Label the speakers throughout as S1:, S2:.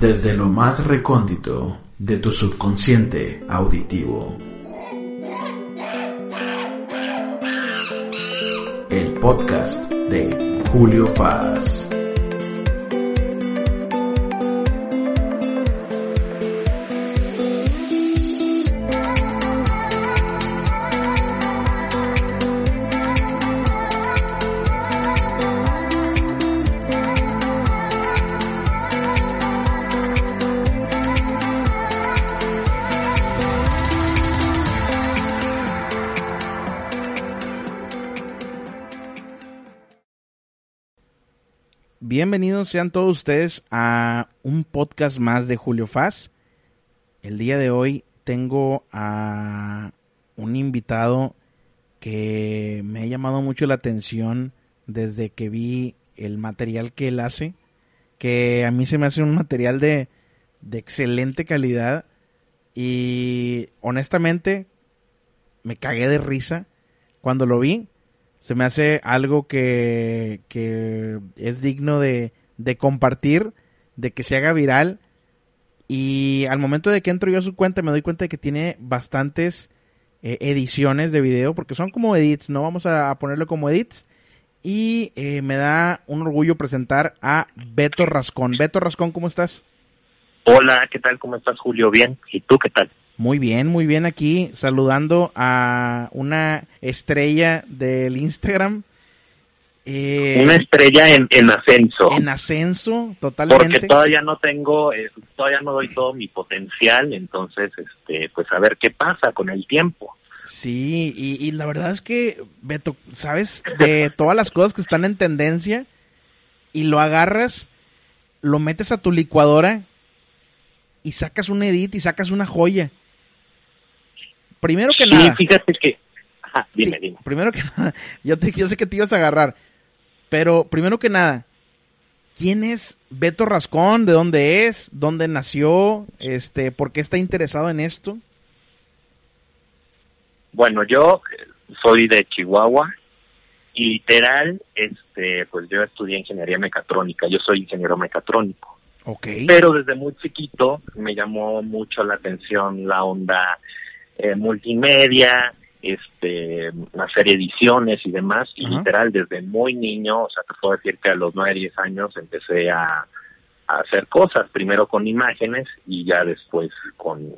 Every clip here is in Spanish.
S1: desde lo más recóndito de tu subconsciente auditivo. El podcast de Julio Faz.
S2: Bienvenidos sean todos ustedes a un podcast más de Julio Faz. El día de hoy tengo a un invitado que me ha llamado mucho la atención desde que vi el material que él hace, que a mí se me hace un material de, de excelente calidad y honestamente me cagué de risa cuando lo vi se me hace algo que, que es digno de, de compartir, de que se haga viral. Y al momento de que entro yo a su cuenta me doy cuenta de que tiene bastantes eh, ediciones de video, porque son como edits, no vamos a, ponerlo como edits. Y eh, me da un orgullo presentar a Beto Rascón. Beto Rascón, ¿cómo estás?
S3: Hola, ¿qué tal? ¿Cómo estás, Julio? Bien. ¿Y tú qué tal?
S2: Muy bien, muy bien aquí, saludando a una estrella del Instagram.
S3: Eh, una estrella en, en, ascenso.
S2: En ascenso, totalmente.
S3: Porque todavía no tengo, eh, todavía no doy todo mi potencial, entonces, este, pues a ver qué pasa con el tiempo.
S2: Sí, y, y la verdad es que, Beto, ¿sabes? De todas las cosas que están en tendencia y lo agarras, lo metes a tu licuadora y sacas un edit y sacas una joya. Primero que nada.
S3: fíjate que. Ajá, dime, dime.
S2: Primero que nada, yo, te, yo sé que te ibas a agarrar. Pero primero que nada, ¿quién es Beto Rascón? ¿De dónde es? ¿Dónde nació? Este, ¿Por qué está interesado en esto?
S3: Bueno, yo soy de Chihuahua y literal, este, pues yo estudié ingeniería mecatrónica. Yo soy ingeniero mecatrónico.
S2: Okay.
S3: Pero desde muy chiquito me llamó mucho la atención la onda eh, multimedia, este, hacer ediciones y demás, y literal desde muy niño, o sea, te puedo decir que a los 9, 10 años empecé a, hacer cosas, primero con imágenes y ya después con,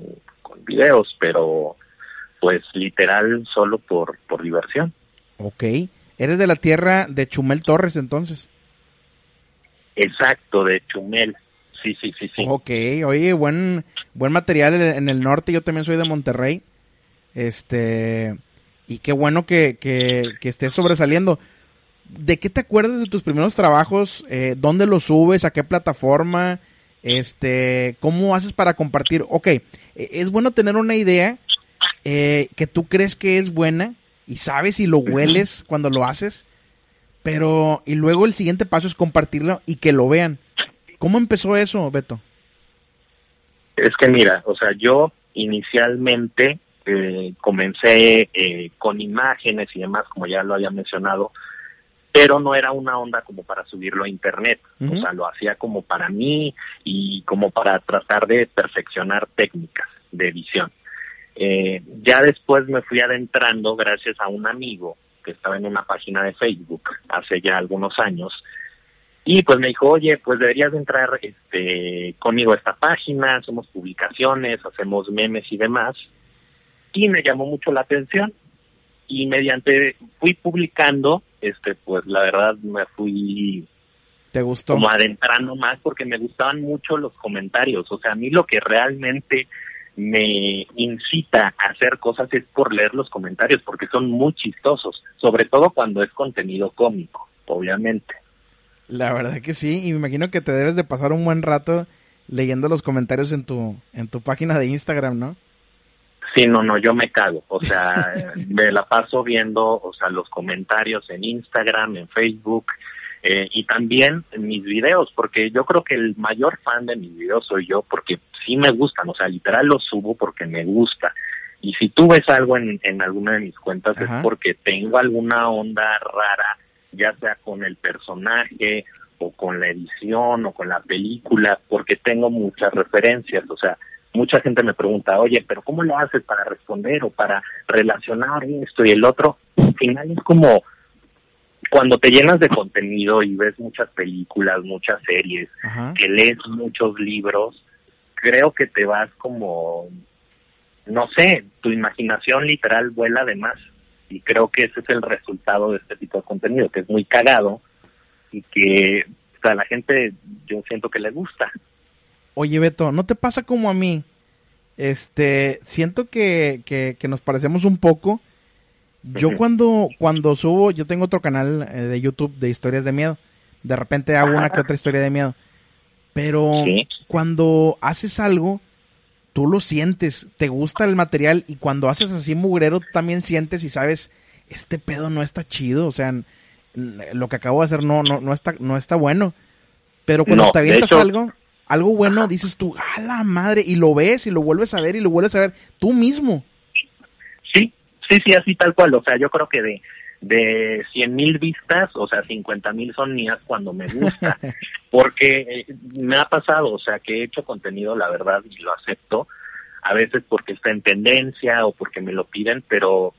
S3: con videos, pero pues literal solo por, por diversión.
S2: Ok, eres de la tierra de Chumel Torres entonces.
S3: Exacto, de Chumel. Sí, sí, sí, sí.
S2: Ok, oye, buen, buen material en el norte, yo también soy de Monterrey. Este, y qué bueno que, que, estés sobresaliendo. ¿De qué te acuerdas de tus primeros trabajos? Eh, ¿Dónde los subes? ¿A qué plataforma? Este, ¿cómo haces para compartir? Ok, e, es bueno tener una idea eh, que tú crees que es buena y sabes y lo hueles cuando lo haces, pero y luego el siguiente paso es compartirlo y que lo vean. ¿Cómo empezó eso, Beto?
S3: Es que mira, o sea, yo inicialmente eh, comencé eh, con imágenes y demás, como ya lo había mencionado, pero no era una onda como para subirlo a internet, o sea, lo hacía como para mí y como para tratar de perfeccionar técnicas de edición. Eh, ya después me fui adentrando gracias a un amigo que estaba en una página de Facebook hace ya algunos años y pues me dijo, oye, pues deberías entrar este, conmigo a esta página, hacemos publicaciones, hacemos memes y demás y me llamó mucho la atención y mediante fui publicando este pues la verdad me fui
S2: te gustó
S3: como adentrando más porque me gustaban mucho los comentarios. O sea a mí lo que realmente me incita a hacer cosas es por leer los comentarios porque son muy chistosos sobre todo cuando es contenido cómico obviamente.
S2: La verdad que sí y me imagino que te debes de pasar un buen rato leyendo los comentarios en tu en tu página de Instagram no
S3: Sí, no, no, yo me cago. O sea, me la paso viendo, o sea, los comentarios en Instagram, en Facebook eh, y también en mis videos, porque yo creo que el mayor fan de mis videos soy yo, porque sí me gustan, o sea, literal los subo porque me gusta. Y si tú ves algo en, en alguna de mis cuentas es porque tengo alguna onda rara, ya sea con el personaje o con la edición o con la película, porque tengo muchas referencias, o sea, mucha gente me pregunta, oye, pero ¿cómo lo haces para responder o para relacionar esto y el otro? Al final es como cuando te llenas de contenido y ves muchas películas, muchas series, que lees muchos libros, creo que te vas como, no sé, tu imaginación literal vuela de más. Y creo que ese es el resultado de este tipo de contenido, que es muy cagado y que a la gente yo siento que le gusta.
S2: Oye, Beto, ¿no te pasa como a mí? Este, siento que, que, que nos parecemos un poco yo cuando, cuando subo, yo tengo otro canal eh, de YouTube de historias de miedo. De repente hago una que otra historia de miedo. Pero cuando haces algo, tú lo sientes, te gusta el material y cuando haces así mugrero, también sientes y sabes, este pedo no está chido, o sea, lo que acabo de hacer no, no, no está, no está bueno. Pero cuando te avientas algo, algo bueno, dices tú, a la madre, y lo ves y lo vuelves a ver y lo vuelves a ver tú mismo.
S3: Sí, Sí, sí, así tal cual. O sea, yo creo que de, de 100 mil vistas, o sea, 50 mil son mías cuando me gusta. Porque eh, me ha pasado, o sea, que he hecho contenido, la verdad, y lo acepto, a veces porque está en tendencia o porque me lo piden, pero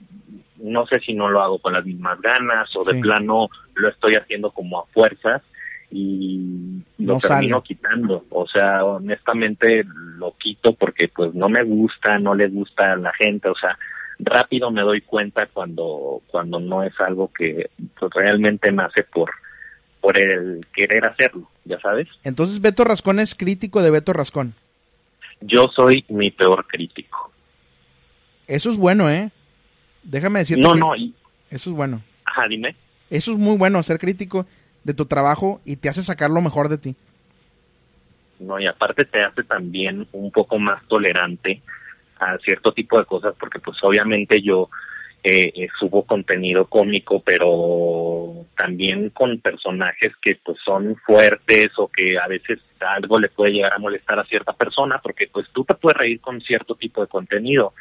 S3: no sé si no lo hago con las mismas ganas o de plano lo estoy haciendo como a fuerzas y lo termino quitando. O sea, honestamente lo quito porque pues no me gusta, no le gusta a la gente, o sea, rápido me doy cuenta cuando cuando no es algo que pues, realmente nace por por el querer hacerlo, ya sabes.
S2: Entonces Beto Rascón es crítico de Beto Rascón.
S3: Yo soy mi peor crítico.
S2: Eso es bueno, ¿eh? Déjame decirte.
S3: No, no.
S2: Eso es bueno.
S3: Ajá, dime.
S2: Eso es muy bueno, ser crítico de tu trabajo y te hace sacar lo mejor de ti.
S3: No, y aparte te hace también un poco más tolerante a cierto tipo de cosas porque pues obviamente yo eh, eh, subo contenido cómico pero también con personajes que pues son fuertes o que a veces algo le puede llegar a molestar a cierta persona porque pues tú te puedes reír con cierto tipo de contenido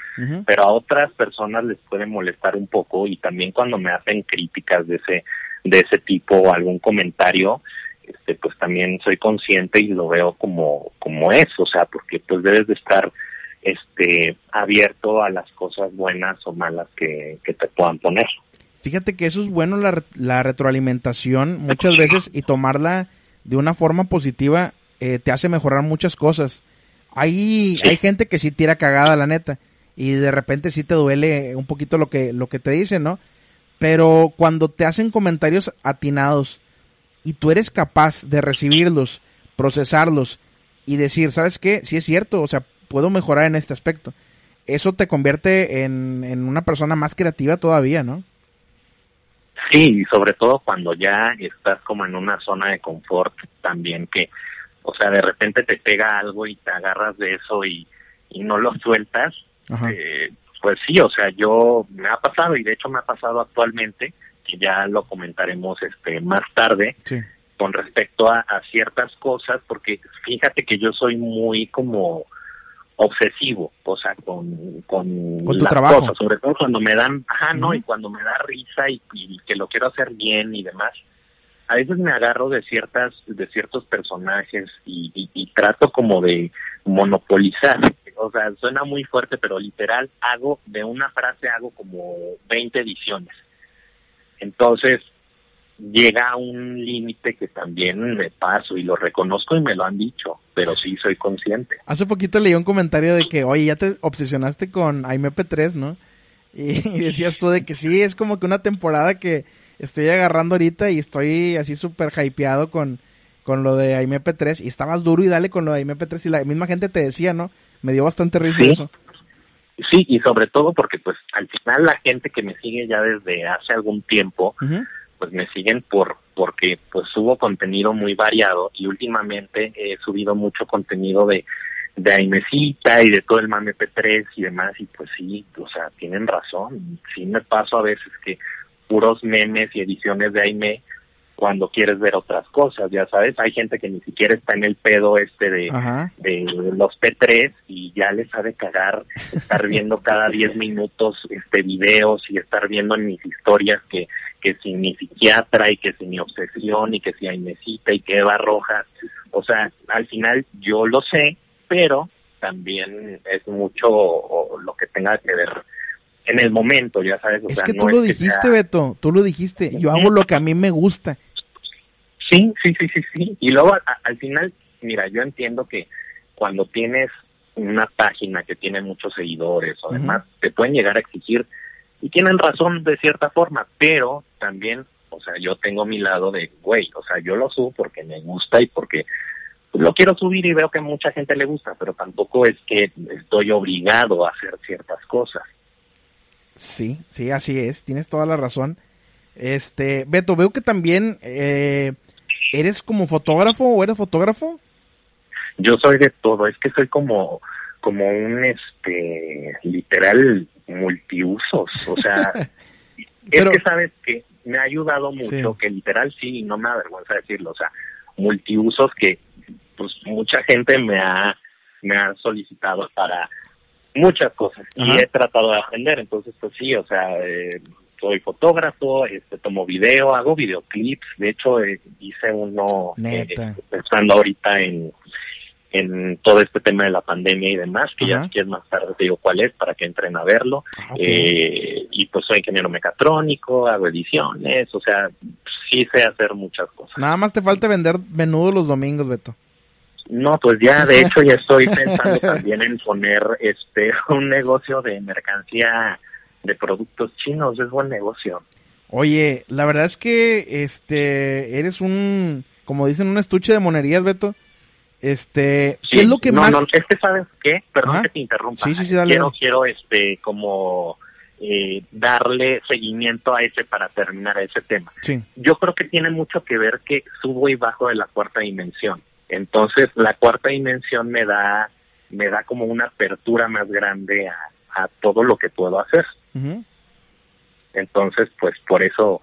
S3: pero a otras personas les puede molestar un poco y también cuando me hacen críticas de ese de ese tipo o algún comentario este pues también soy consciente y lo veo como como es o sea porque pues debes de estar este abierto a las cosas buenas o malas que, te puedan poner.
S2: Fíjate que eso es bueno la, la retroalimentación muchas veces y tomarla de una forma positiva eh, te hace mejorar muchas cosas. Hay, hay gente que sí tira cagada, la neta, y de repente sí te duele un poquito lo que, lo que te dicen, ¿no? Pero cuando te hacen comentarios atinados y tú eres capaz de recibirlos, procesarlos y decir, ¿sabes qué? Sí es cierto, o sea, puedo mejorar en este aspecto. Eso te convierte en, en una persona más creativa todavía, ¿no?
S3: Sí, y sobre todo cuando ya estás como en una zona de confort también que, o sea, de repente te pega algo y te agarras de eso y, y no lo sueltas, eh, pues sí, o sea, yo me ha pasado y de hecho me ha pasado actualmente, que ya lo comentaremos este más tarde, con respecto a, a ciertas cosas, porque fíjate que yo soy muy como obsesivo, o sea, con, con,
S2: trabajo?
S3: cosas, sobre todo cuando me dan, ajá, no, y cuando me da risa y, que lo quiero hacer bien y demás. A veces me agarro de ciertas, de ciertos personajes y, y, trato como de monopolizar. O sea, suena muy fuerte, pero literal hago, de una frase hago como 20 ediciones. Entonces, llega a un límite que también me paso y lo reconozco y me lo han dicho, pero sí soy consciente.
S2: Hace poquito leí un comentario de que, oye, ya te obsesionaste con AIMP3, ¿no? Y, decías tú de que sí, es como que una temporada que estoy agarrando ahorita y estoy así súper hypeado con, con lo de AIMP3 y estabas duro y dale con lo de AIMP3 y la misma gente te decía, ¿no? Me dio bastante risa eso.
S3: Sí, y sobre todo porque pues al final la gente que me sigue ya desde hace algún tiempo, pues me siguen por porque pues subo contenido muy variado y últimamente he subido mucho contenido de de Aimecita y de todo el mame P3 y demás y pues sí, o sea, tienen razón, sí me paso a veces que puros memes y ediciones de Aime cuando quieres ver otras cosas, ya sabes, hay gente que ni siquiera está en el pedo este de, de los P3 y ya les ha de cagar estar viendo cada 10 minutos este videos y estar viendo en mis historias que, que si mi psiquiatra y que si mi obsesión y que si Ainesita y que Eva Rojas, o sea, al final yo lo sé, pero también es mucho lo que tenga que ver en el momento, ya sabes. O
S2: es
S3: sea,
S2: que
S3: no
S2: tú lo dijiste,
S3: sea-
S2: Beto, tú lo dijiste. Yo hago lo que a mí me gusta.
S3: Sí, sí, sí, sí, sí. Y luego a- al final, mira, yo entiendo que cuando tienes una página que tiene muchos seguidores o demás, te pueden llegar a exigir y tienen razón de cierta forma, pero también, o sea, yo tengo mi lado de, güey, o sea, yo lo subo porque me gusta y porque lo quiero subir y veo que a mucha gente le gusta, pero tampoco es que estoy obligado a hacer ciertas cosas.
S2: Sí, sí, así es. Tienes toda la razón. Este, Beto, veo que también eh, eres como fotógrafo o eres fotógrafo.
S3: yo soy de todo, es que soy como como un este literal multiusos, o sea,
S2: Pero-
S3: es que sabes que me ha ayudado mucho,
S2: Sí.
S3: que literal sí, no me avergüenza decirlo, o sea, multiusos que pues mucha gente me ha me ha solicitado para muchas cosas y he tratado de aprender, entonces pues sí, o sea, eh, soy fotógrafo, este tomo video, hago videoclips, de hecho eh, hice uno eh, pensando ahorita en en todo este tema de la pandemia y demás, que ya si quieres más tarde te digo cuál es para que entren a verlo.
S2: Ah.
S3: Eh, y pues soy ingeniero mecatrónico, hago ediciones, o sea, sí sé hacer muchas cosas.
S2: Nada más te falta vender menudo los domingos, Beto.
S3: No, pues ya de hecho ya estoy pensando también en poner este un negocio de mercancía de productos chinos, es buen negocio.
S2: Oye, la verdad es que este eres un, como dicen, un estuche de monerías, Beto. Este, ¿qué es lo que
S3: no,
S2: más?
S3: No, es que sabes qué, perdón
S2: Ajá.
S3: que te interrumpa.
S2: Sí, sí, sí, dale,
S3: quiero, quiero este como eh, darle seguimiento a ese para terminar ese tema.
S2: Sí.
S3: Yo creo que tiene mucho que ver que subo y bajo de la cuarta dimensión. Entonces, la cuarta dimensión me da me da como una apertura más grande a, a todo lo que puedo hacer. Entonces, pues por eso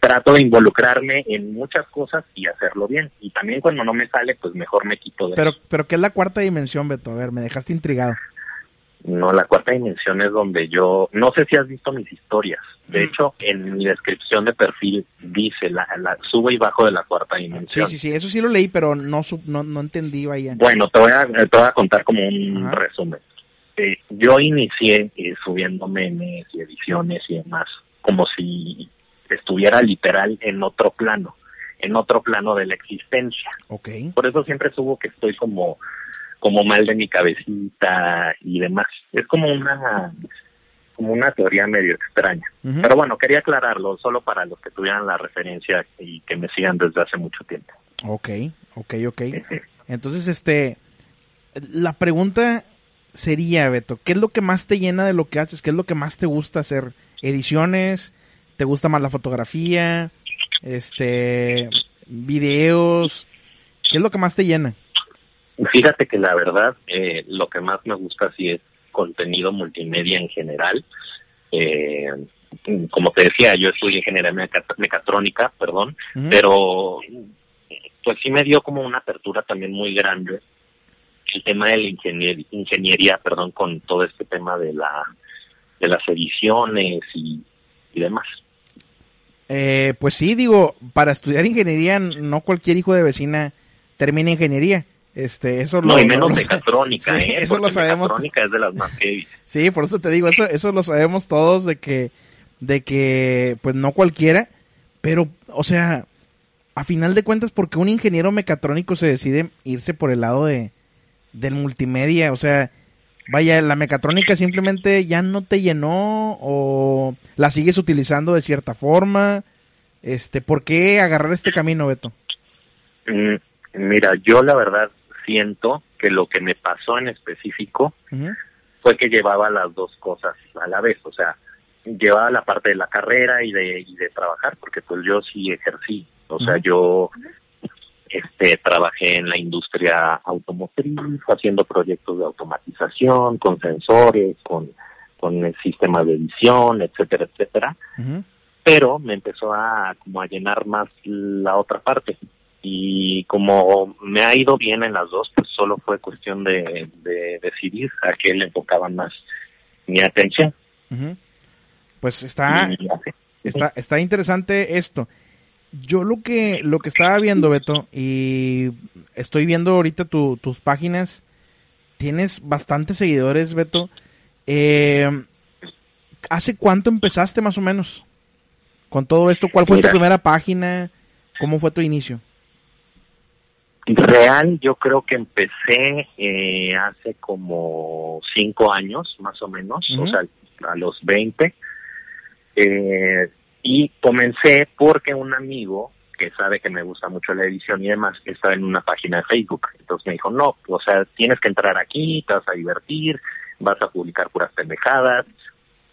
S3: trato de involucrarme en muchas cosas y hacerlo bien. Y también cuando no me sale, pues mejor me quito de
S2: Pero,
S3: eso.
S2: pero ¿qué es la cuarta dimensión, Beto? A ver, me dejaste intrigado.
S3: No, la cuarta dimensión es donde yo, no sé si has visto mis historias. De
S2: Mm.
S3: hecho, en mi descripción de perfil dice la, la subo y bajo de la cuarta
S2: Sí,
S3: dimensión.
S2: sí, sí, eso sí lo leí, pero no no, no entendí, vaya.
S3: Bueno, te voy a, te voy a contar como un
S2: Ajá.
S3: resumen. Eh, yo inicié eh, subiendo memes y ediciones y demás, como si estuviera literal en otro plano, en otro plano de la existencia.
S2: Ok.
S3: Por eso siempre subo que estoy como, como mal de mi cabecita y demás. Es como una, como una teoría medio extraña. Pero bueno, quería aclararlo solo para los que tuvieran la referencia y que me sigan desde hace mucho tiempo.
S2: Ok, ok, ok. Entonces, este, la pregunta sería, Beto, ¿qué es lo que más te llena de lo que haces? ¿Qué es lo que más te gusta hacer? ¿Ediciones? ¿Te gusta más la fotografía? Este, videos? ¿Qué es lo que más te llena?
S3: Fíjate que la verdad, eh, lo que más me gusta sí es contenido multimedia en general. Eh, como te decía, yo estudié ingeniería mecat- mecatrónica, perdón, pero pues sí me dio como una apertura también muy grande el tema de la ingenier- ingeniería, perdón, con todo este tema de la de las ediciones y, y demás.
S2: Eh, pues sí, digo, para estudiar ingeniería, no cualquier hijo de vecina termina ingeniería. Este, eso
S3: No,
S2: lo,
S3: y menos mecatrónica,
S2: Sí,
S3: ¿eh?
S2: eso lo sabemos.
S3: Mecatrónica es de las más heavy.
S2: Sí, por eso te digo, eso, eso lo sabemos todos de que, de que, pues no cualquiera, pero, o sea, a final de cuentas, porque un ingeniero mecatrónico se decide irse por el lado de, del multimedia, o sea, vaya, la mecatrónica simplemente ya no te llenó o la sigues utilizando de cierta forma, este, ¿por qué agarrar este camino, Beto?
S3: Mm, Mira, yo la verdad siento que lo que me pasó en específico fue que llevaba las dos cosas a la vez, o sea, llevaba la parte de la carrera y de, y de trabajar, porque pues yo sí ejercí, o sea, yo este trabajé en la industria automotriz, haciendo proyectos de automatización, con sensores, con, con el sistema de edición, etcétera, etcétera, pero me empezó a como a llenar más la otra parte. Y como me ha ido bien en las dos, pues solo fue cuestión de, decidir a qué le enfocaban más mi atención.
S2: Pues está, está, está interesante esto. Yo lo que, lo que estaba viendo, Beto, y estoy viendo ahorita tus páginas, tienes bastantes seguidores, Beto. Eh, ¿Hace cuánto empezaste más o menos con todo esto? ¿Cuál fue tu primera página? ¿Cómo fue tu inicio?
S3: Real, yo creo que empecé eh, hace como cinco años, más o menos, o sea, a los 20. Eh, y comencé porque un amigo que sabe que me gusta mucho la edición y demás, estaba en una página de Facebook. Entonces me dijo, no, o sea, tienes que entrar aquí, te vas a divertir, vas a publicar puras pendejadas.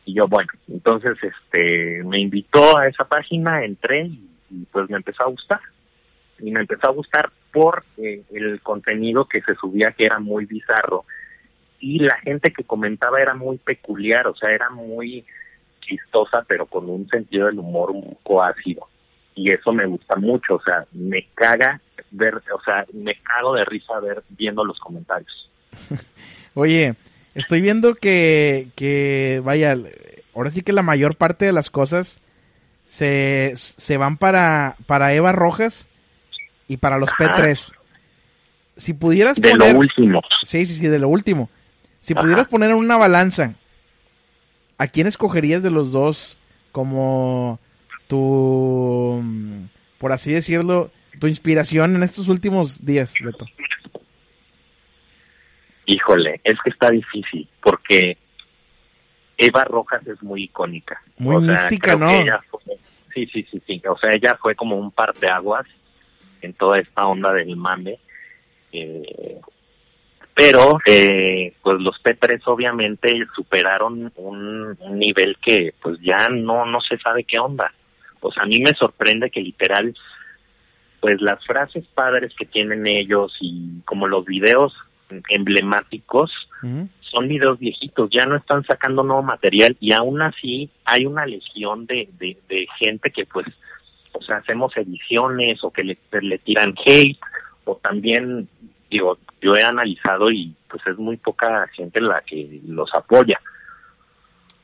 S3: Y yo, bueno, entonces este me invitó a esa página, entré y, pues me empezó a gustar. Y me empezó a gustar por el contenido que se subía que era muy bizarro y la gente que comentaba era muy peculiar, o sea, era muy chistosa, pero con un sentido del humor un poco ácido. Y eso me gusta mucho, o sea, me caga ver, o sea, me cago de risa ver viendo los comentarios.
S2: Oye, estoy viendo que, que, vaya, ahora sí que la mayor parte de las cosas se, se van para, para Eva Rojas y para los P3. Si pudieras
S3: de lo último.
S2: Sí, sí, sí, de lo último. Si pudieras poner en una balanza, ¿a quién escogerías de los dos como tu, por así decirlo, tu inspiración en estos últimos días, Beto?
S3: Híjole, es que está difícil porque Eva Rojas es muy icónica.
S2: Muy mística, ¿no?
S3: sí, sí, sí, sí. O sea, ella fue como un par de aguas en toda esta onda del mame. Eh, pero eh, pues los P3 obviamente superaron un, nivel que pues ya no no se sabe qué onda. Pues a mí me sorprende que literal pues las frases padres que tienen ellos y como los videos emblemáticos son videos viejitos, ya no están sacando nuevo material y aún así hay una legión de, de, de gente que pues o sea, hacemos ediciones o que le, le tiran hate o también, digo, yo he analizado y pues es muy poca gente la que los apoya.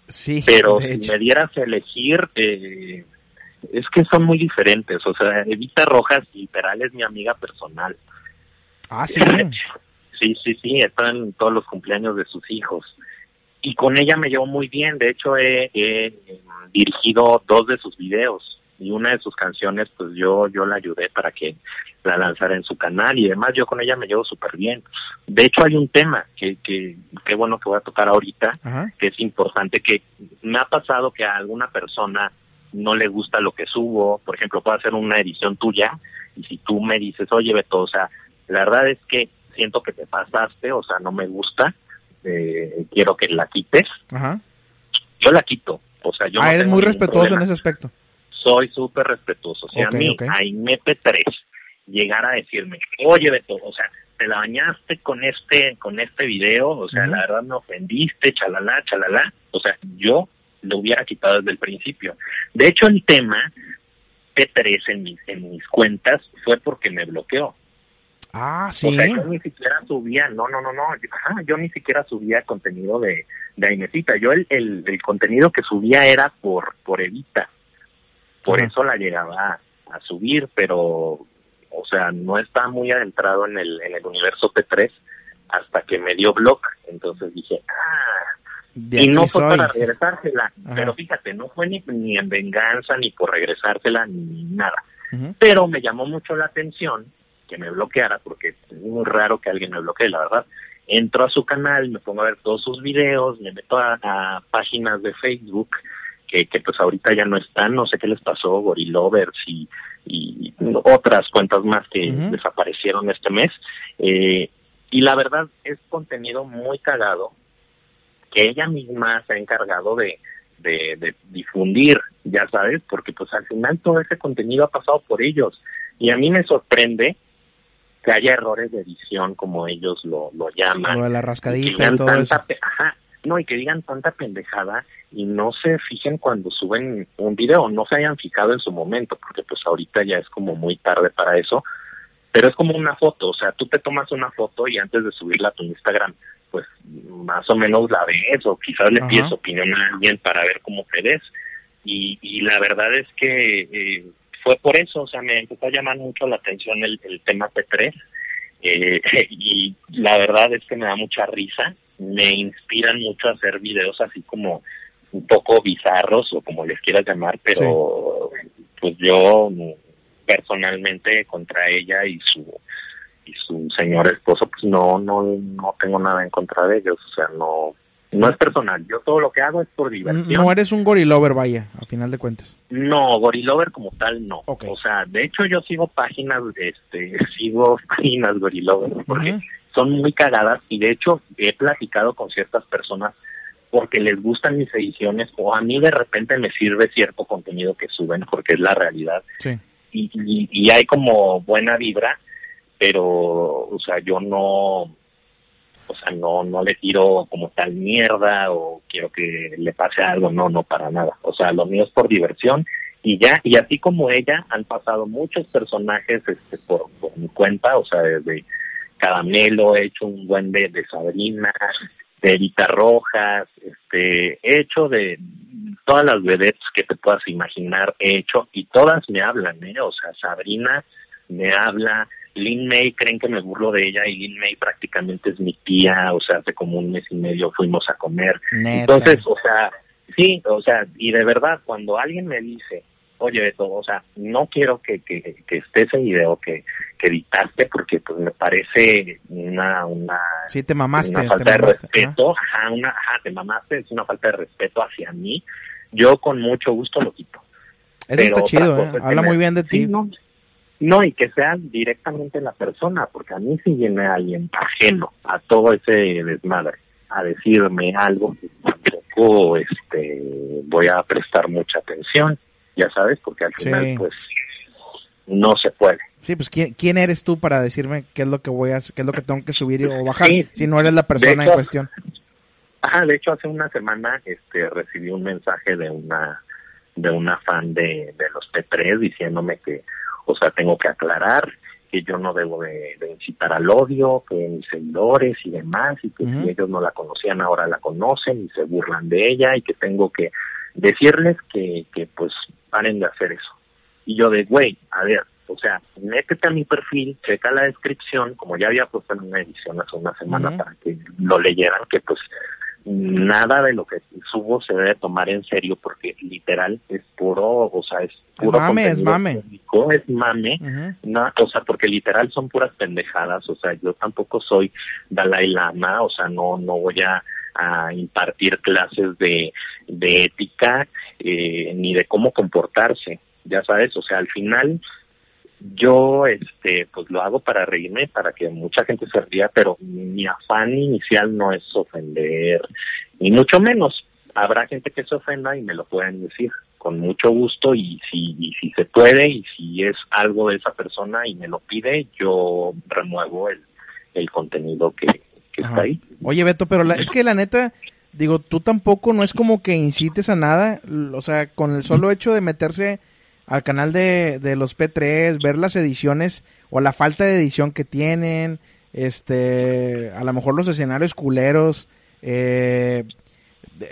S2: Sí,
S3: pero si me dieras a elegir, eh, es que son muy diferentes. O sea, Evita Rojas, literal, es mi amiga personal.
S2: Ah, sí.
S3: sí, sí, sí, está en todos los cumpleaños de sus hijos. Y con ella me llevo muy bien. De hecho, he, he dirigido dos de sus videos y una de sus canciones pues yo yo la ayudé para que la lanzara en su canal y además yo con ella me llevo súper bien. De hecho hay un tema que que qué bueno que voy a tocar ahorita que es importante que me ha pasado que a alguna persona no le gusta lo que subo, por ejemplo, puedo hacer una edición tuya y si tú me dices, "Oye, Beto, o sea, la verdad es que siento que te pasaste, o sea, no me gusta, eh, quiero que la quites." Yo la quito, o sea, yo
S2: ah, eres muy respetuoso en ese aspecto
S3: soy súper respetuoso. Si a mí, a MP3, llegara a decirme, oye Beto, o sea, te la bañaste con este, con este video, o sea, la verdad me ofendiste, chalala, chalala, o sea, yo lo hubiera quitado desde el principio. De hecho, el tema P3 en mis, en mis cuentas fue porque me bloqueó.
S2: Ah, sí.
S3: O sea, yo ni siquiera subía, no, no, no, no, yo ni siquiera subía contenido de, de Ainecita. Yo el, el, el contenido que subía era por, por Evita por eso la llegaba a, subir, pero, o sea, no está muy adentrado en el, en el universo P3 hasta que me dio blog, entonces dije, ah, y no fue para regresársela, pero fíjate, no fue ni, ni en venganza, ni por regresársela, ni nada. Pero me llamó mucho la atención que me bloqueara, porque es muy raro que alguien me bloquee, la verdad. Entro a su canal, me pongo a ver todos sus videos, me meto a páginas de Facebook que, que pues ahorita ya no están, no sé qué les pasó, Gorilovers y, y otras cuentas más que desaparecieron este mes. Eh, y la verdad es contenido muy cagado que ella misma se ha encargado de, de, difundir, ya sabes, porque pues al final todo ese contenido ha pasado por ellos. Y a mí me sorprende que haya errores de edición como ellos lo, lo llaman.
S2: la rascadita y todo eso.
S3: Ajá, no, y que digan tanta pendejada y no se fijen cuando suben un video, no se hayan fijado en su momento, porque pues ahorita ya es como muy tarde para eso, pero es como una foto, o sea, tú te tomas una foto y antes de subirla a tu Instagram, pues más o menos la ves o quizás le pides opinión a alguien para ver cómo te ves. Y, y la verdad es que eh, fue por eso, o sea, me empezó a llamar mucho la atención el, el tema P3 eh, y la verdad es que me da mucha risa, me inspiran mucho a hacer videos así como un poco bizarros o como les quieras llamar, pero pues yo personalmente contra ella y su y su señor esposo pues no no no tengo nada en contra de ellos, o sea, no no es personal, yo todo lo que hago es por diversión.
S2: No eres un gorilover, vaya, a final de cuentas.
S3: No, gorilover como tal no. O sea, de hecho yo sigo páginas, este, sigo páginas gorilover porque son muy cagadas y de hecho he platicado con ciertas personas porque les gustan mis ediciones o a mí de repente me sirve cierto contenido que suben porque es la realidad.
S2: Sí.
S3: Y, y, y hay como buena vibra, pero, o sea, yo no, o sea, no, no le tiro como tal mierda o quiero que le pase algo, no, no para nada. O sea, lo mío es por diversión y ya, y así como ella, han pasado muchos personajes este, por, por mi cuenta, o sea, desde Caramelo, he hecho un buen de, de Sabrina, de Erika Rojas, este, he hecho de todas las vedettes que te puedas imaginar, he hecho, y todas me hablan, ¿eh? O sea, Sabrina me habla, Lin May creen que me burlo de ella y Lin May prácticamente es mi tía, o sea, hace como un mes y medio fuimos a comer. Entonces, o sea, sí, o sea, y de verdad, cuando alguien me dice, oye Beto, o sea, no quiero que, que, que esté ese video que, que editaste porque pues me parece una, una,
S2: sí, te mamaste,
S3: una falta de respeto, ajá, una, ajá, te mamaste, es una falta de respeto hacia mí, yo con mucho gusto lo quito.
S2: Eso está chido, ¿eh? habla muy bien de ti.
S3: no, no, y que sea directamente la persona, porque a mí si viene alguien ajeno a todo ese desmadre a decirme algo, tampoco este, voy a prestar mucha atención, ya sabes, porque al final pues no se puede.
S2: Sí, pues ¿quién, eres tú para decirme qué es lo que voy a, qué es lo que tengo que subir o bajar, si no eres la persona en cuestión.
S3: Ajá, de hecho hace una semana este recibí un mensaje de una de una fan de, de los P3 diciéndome que o sea, tengo que aclarar que yo no debo de, incitar al odio, que mis seguidores y demás, y que si ellos no la conocían ahora la conocen y se burlan de ella y que tengo que decirles que, que pues paren de hacer eso. Y yo de, güey, a ver, o sea, métete a mi perfil, checa la descripción, como ya había puesto en una edición hace una semana para que lo leyeran, que pues nada de lo que subo se debe tomar en serio porque literal es puro, o sea, es puro
S2: mame, es mame.
S3: es mame, o sea, porque literal son puras pendejadas, o sea, yo tampoco soy Dalai Lama, o sea, no no voy a, a impartir clases de, de ética eh, ni de cómo comportarse, ya sabes, o sea, al final yo este pues lo hago para reírme para que mucha gente se ría pero mi afán inicial no es ofender ni mucho menos. Habrá gente que se ofenda y me lo pueden decir con mucho gusto y si y si se puede y si es algo de esa persona y me lo pide yo remuevo el, el contenido que, que está ahí.
S2: Oye Beto pero es que la neta digo tú tampoco no es como que incites a nada o sea con el solo hecho de meterse al canal de, de los P3, ver las ediciones o la falta de edición que tienen, este, a lo mejor los escenarios culeros, eh,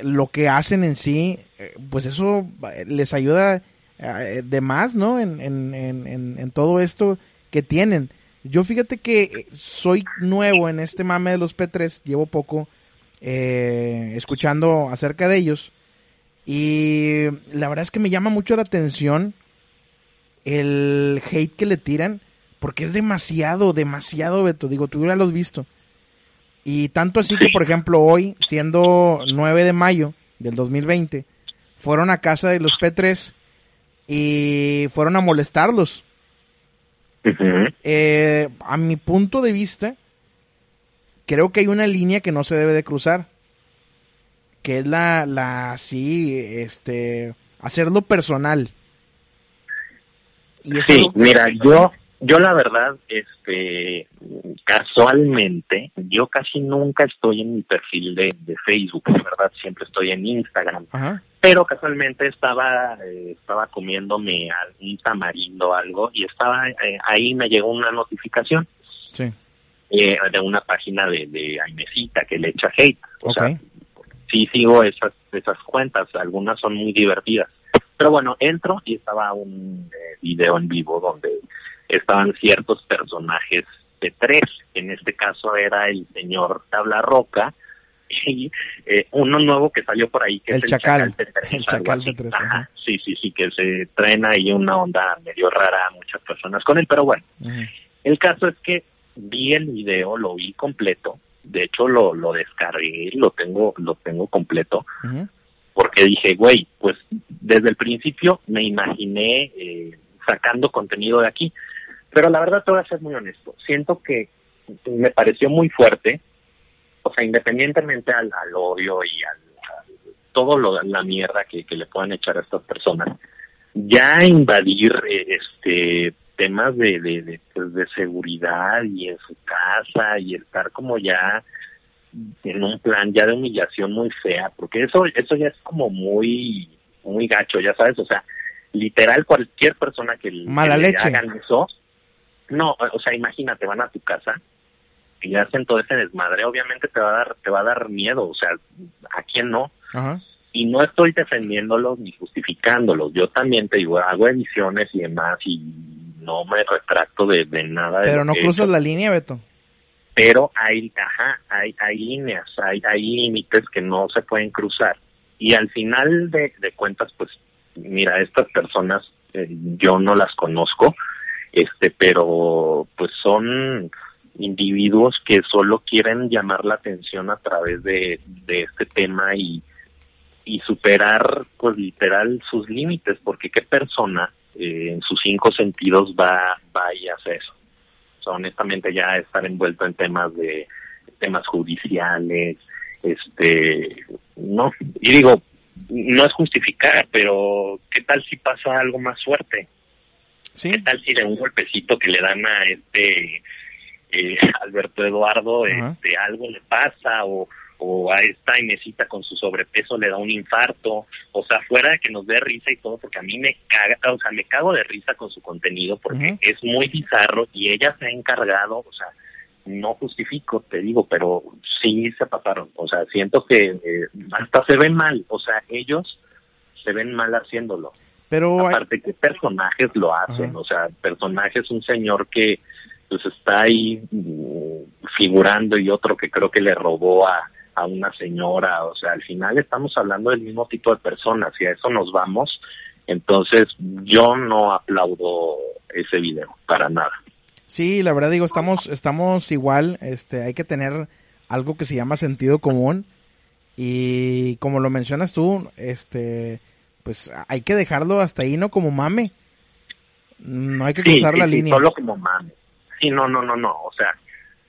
S2: lo que hacen en sí, eh, pues eso les ayuda eh, de más, ¿no? En, en, en, en, todo esto que tienen. Yo fíjate que soy nuevo en este mame de los P3, llevo poco escuchando acerca de ellos y la verdad es que me llama mucho la atención el hate que le tiran, porque es demasiado, demasiado, Beto. Digo, tú ya lo has visto. Y tanto así que, por ejemplo, hoy, siendo 9 de mayo del 2020, fueron a casa de los P3 y fueron a molestarlos. Eh, a mi punto de vista, creo que hay una línea que no se debe de cruzar. Que es la, la, sí, este, hacerlo personal
S3: sí, mira, yo, Yo la verdad, este, casualmente, yo casi nunca estoy en mi perfil de, de Facebook, la verdad siempre estoy en Instagram.
S2: Ajá.
S3: Pero casualmente estaba, eh, estaba comiéndome un tamarindo algo y estaba, eh, ahí me llegó una notificación
S2: Sí.
S3: eh, de una página de, de Aimecita que le echa hate. O sea, sí sigo esas, esas cuentas, algunas son muy divertidas. Pero bueno, entro y estaba un eh, video en vivo donde estaban ciertos personajes de tres. En este caso era el señor Tabla Roca y eh, uno nuevo que salió por ahí que
S2: El
S3: es el
S2: Chacal.
S3: Chacal, T3,
S2: El Chacal
S3: así.
S2: T3,
S3: Ajá. Sí, sí, sí, que se traen ahí una onda medio rara a muchas personas con él, pero bueno. El caso es que vi el video, lo vi completo. De hecho, lo, lo descargué, lo tengo, lo tengo completo,
S2: Ujú.
S3: Porque dije, güey, pues desde el principio me imaginé eh, sacando contenido de aquí. Pero la verdad te voy a ser muy honesto. Siento que me pareció muy fuerte, o sea, independientemente al, odio y al, al- todo lo, la mierda que, que le puedan echar a estas personas, ya invadir eh, este temas de, de, de, pues, de seguridad y en su casa y estar como ya en un plan ya de humillación muy fea, porque eso eso ya es como muy muy gacho, ya sabes, o sea, literal cualquier persona que, le-
S2: Mala
S3: que le
S2: leche.
S3: hagan eso, no, o sea, imagínate, van a tu casa y hacen todo ese desmadre, obviamente te va a dar te va a dar miedo, o sea, ¿a quién no?
S2: Ajá.
S3: y no estoy defendiéndolos ni justificándolos. Yo también te digo, hago ediciones y demás y no me retracto de, de nada. de
S2: Pero no cruzas la línea, Beto.
S3: Pero hay, ajá, hay, hay líneas, hay, hay límites que no se pueden cruzar. Y al final de, cuentas, pues, mira, estas personas eh, yo no las conozco, este, pero pues son individuos que solo quieren llamar la atención a través de, de este tema y, y superar, pues literal, sus límites, porque qué persona eh, en sus cinco sentidos va, va y hace eso. Honestamente ya estar envuelto en temas de temas judiciales, este, no, y digo, no es justificar, pero ¿qué tal si pasa algo más fuerte?
S2: Sí.
S3: ¿Qué tal si de un golpecito que le dan a este eh, Alberto Eduardo, este, algo le pasa o, o a esta Inesita con su sobrepeso le da un infarto, o sea, fuera de que nos dé risa y todo, porque a mí me caga, o sea, me cago de risa con su contenido porque es muy bizarro y ella se ha encargado, o sea, no justifico, te digo, pero sí se pasaron, o sea, siento que eh, hasta se ven mal, o sea, ellos se ven mal haciéndolo.
S2: Pero hay-
S3: Aparte que personajes lo hacen,
S2: Ajá.
S3: o sea, personajes un señor que pues está ahí mm, figurando y otro que creo que le robó a, a una señora, o sea, al final estamos hablando del mismo tipo de personas y a eso nos vamos, entonces yo no aplaudo ese video para nada.
S2: Sí, la verdad digo, estamos, estamos igual, este, hay que tener algo que se llama sentido común y como lo mencionas tú, este, pues hay que dejarlo hasta ahí, ¿no? Como mame. No hay que cruzar
S3: sí,
S2: la
S3: sí,
S2: línea.
S3: solo como mame. Sí, no, no, no, no, o sea,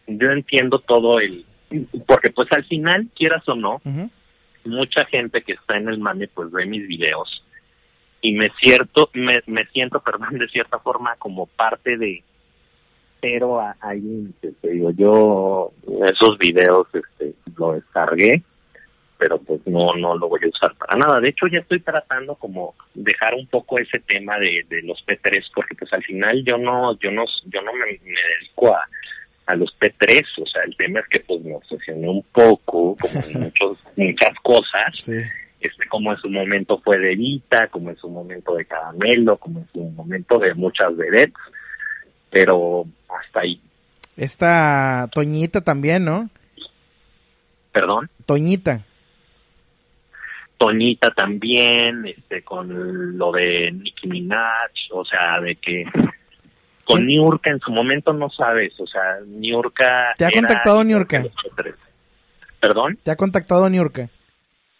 S3: yo entiendo todo el... Porque pues al final, quieras o no, mucha gente que está en el mame pues ve mis videos y me cierto me, me siento perdón de cierta forma como parte de pero a- límites te digo yo esos videos este lo descargué pero pues no no lo voy a usar para nada. De hecho ya estoy tratando como dejar un poco ese tema de, de los P3 porque pues al final yo no yo no yo no me, me dedico a a los P3, o sea, el tema es que pues me obsesioné un poco, como muchos, muchas cosas,
S2: Sí.
S3: este como en su momento fue de Vita, como en su momento de Caramelo, como en su momento de muchas vedettes, pero hasta ahí,
S2: Esta Toñita también, ¿no?
S3: perdón,
S2: Toñita.
S3: Toñita también, este con lo de Nicki Minaj, o sea, de que con. Niurka en su momento no sabes, o sea, Niurka
S2: ¿Te ha
S3: era
S2: contactado Niurka?
S3: que los P3. Perdón,
S2: ¿Te ha contactado Niurka?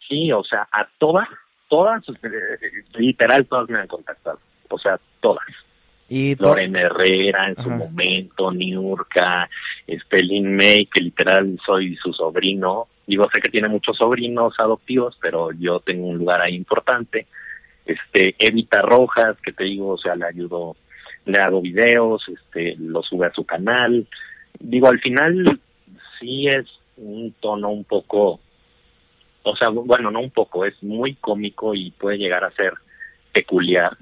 S3: sí, o sea, a todas, todas, eh, literal todas me han contactado, o sea, todas.
S2: Y to-
S3: Lorena Herrera en su momento, Niurka, este Lin May, que literal soy su sobrino. Digo, sé que tiene muchos sobrinos adoptivos, pero yo tengo un lugar ahí importante. Este, Evita Rojas, que te digo, o sea, le ayudó le hago videos, este, lo sube a su canal. Digo, al final sí es un tono un poco, o sea, bueno, no un poco, es muy cómico y puede llegar a ser peculiar,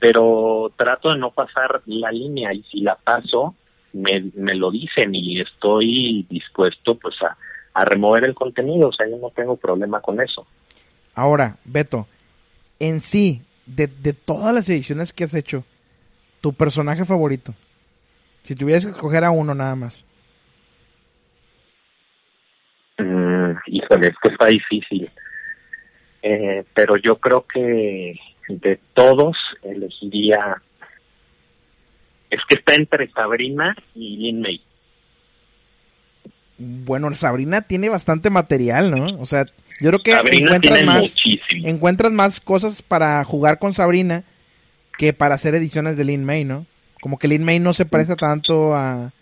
S3: pero trato de no pasar la línea y si la paso, me, me lo dicen y estoy dispuesto pues a, a remover el contenido, o sea, yo no tengo problema con eso.
S2: Ahora, Beto, en sí, de, de todas las ediciones que has hecho, tu personaje favorito, si tuvieras que escoger a uno nada más.
S3: Mm, híjole, es que está difícil. Eh, pero yo creo que de todos elegiría. Es que está entre Sabrina y Lin May.
S2: Bueno, Sabrina tiene bastante material, ¿no? O sea, yo creo que encuentras más, encuentras más cosas para jugar con Sabrina que para hacer ediciones de Lin May, ¿no? Como que Lin May no se presta tanto a,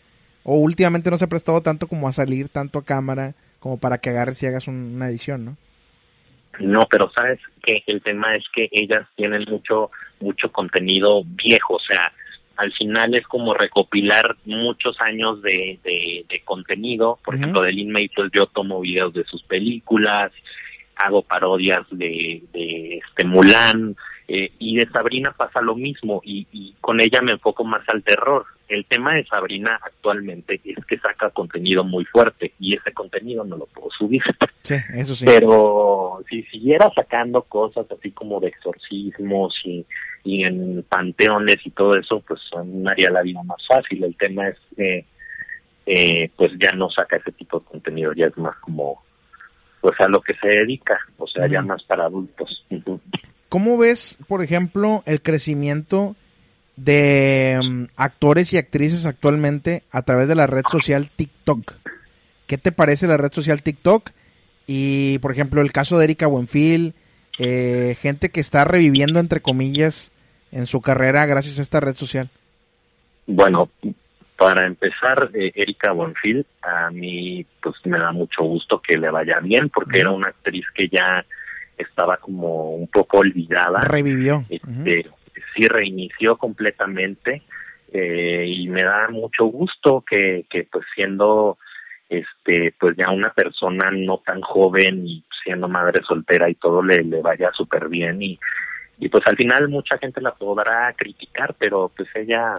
S2: o últimamente no se ha prestado tanto como a salir tanto a cámara como para que agarres y hagas una edición, ¿no?
S3: No, pero sabes que el tema es que ellas tienen mucho mucho contenido viejo, o sea, al final es como recopilar muchos años de, de, contenido. Por ejemplo, de Lin May, pues yo tomo videos de sus películas, hago parodias de, de este Mulan, eh, y de Sabrina pasa lo mismo, y, y con ella me enfoco más al terror. El tema de Sabrina actualmente es que saca contenido muy fuerte, y ese contenido no lo puedo subir.
S2: Sí, eso sí.
S3: Pero si siguiera sacando cosas así como de exorcismos y, y en panteones y todo eso, pues haría la vida más fácil. El tema es que eh, pues ya no saca ese tipo de contenido, ya es más como pues a lo que se dedica, o sea, ya más para adultos.
S2: ¿Cómo ves, por ejemplo, el crecimiento de mm, actores y actrices actualmente a través de la red social TikTok? ¿Qué te parece la red social TikTok? Y, por ejemplo, el caso de Erika Buenfil, eh, gente que está reviviendo, entre comillas, en su carrera gracias a esta red social.
S3: Bueno, para empezar, eh, Erika Bonfil, a mí pues me da mucho gusto que le vaya bien porque era una actriz que ya estaba como un poco olvidada.
S2: Revivió.
S3: Este, Sí, reinició completamente eh, y me da mucho gusto que, que pues siendo este pues ya una persona no tan joven y siendo madre soltera y todo le, le vaya súper bien y, y pues al final mucha gente la podrá criticar pero pues ella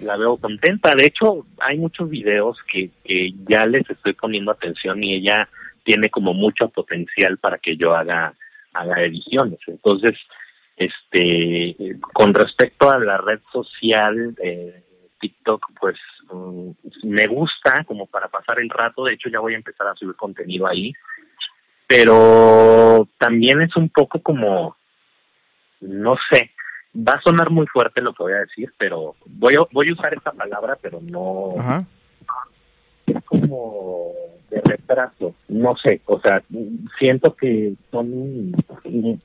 S3: la veo contenta. De hecho, hay muchos videos que, que ya les estoy poniendo atención y ella tiene como mucho potencial para que yo haga, haga ediciones. Entonces, este, con respecto a la red social, eh, TikTok, pues mm, me gusta como para pasar el rato. De hecho, ya voy a empezar a subir contenido ahí. Pero también es un poco como, no sé, va a sonar muy fuerte lo que voy a decir, pero voy a, voy a usar esta palabra, pero no es como de retraso, no sé, o sea, siento que son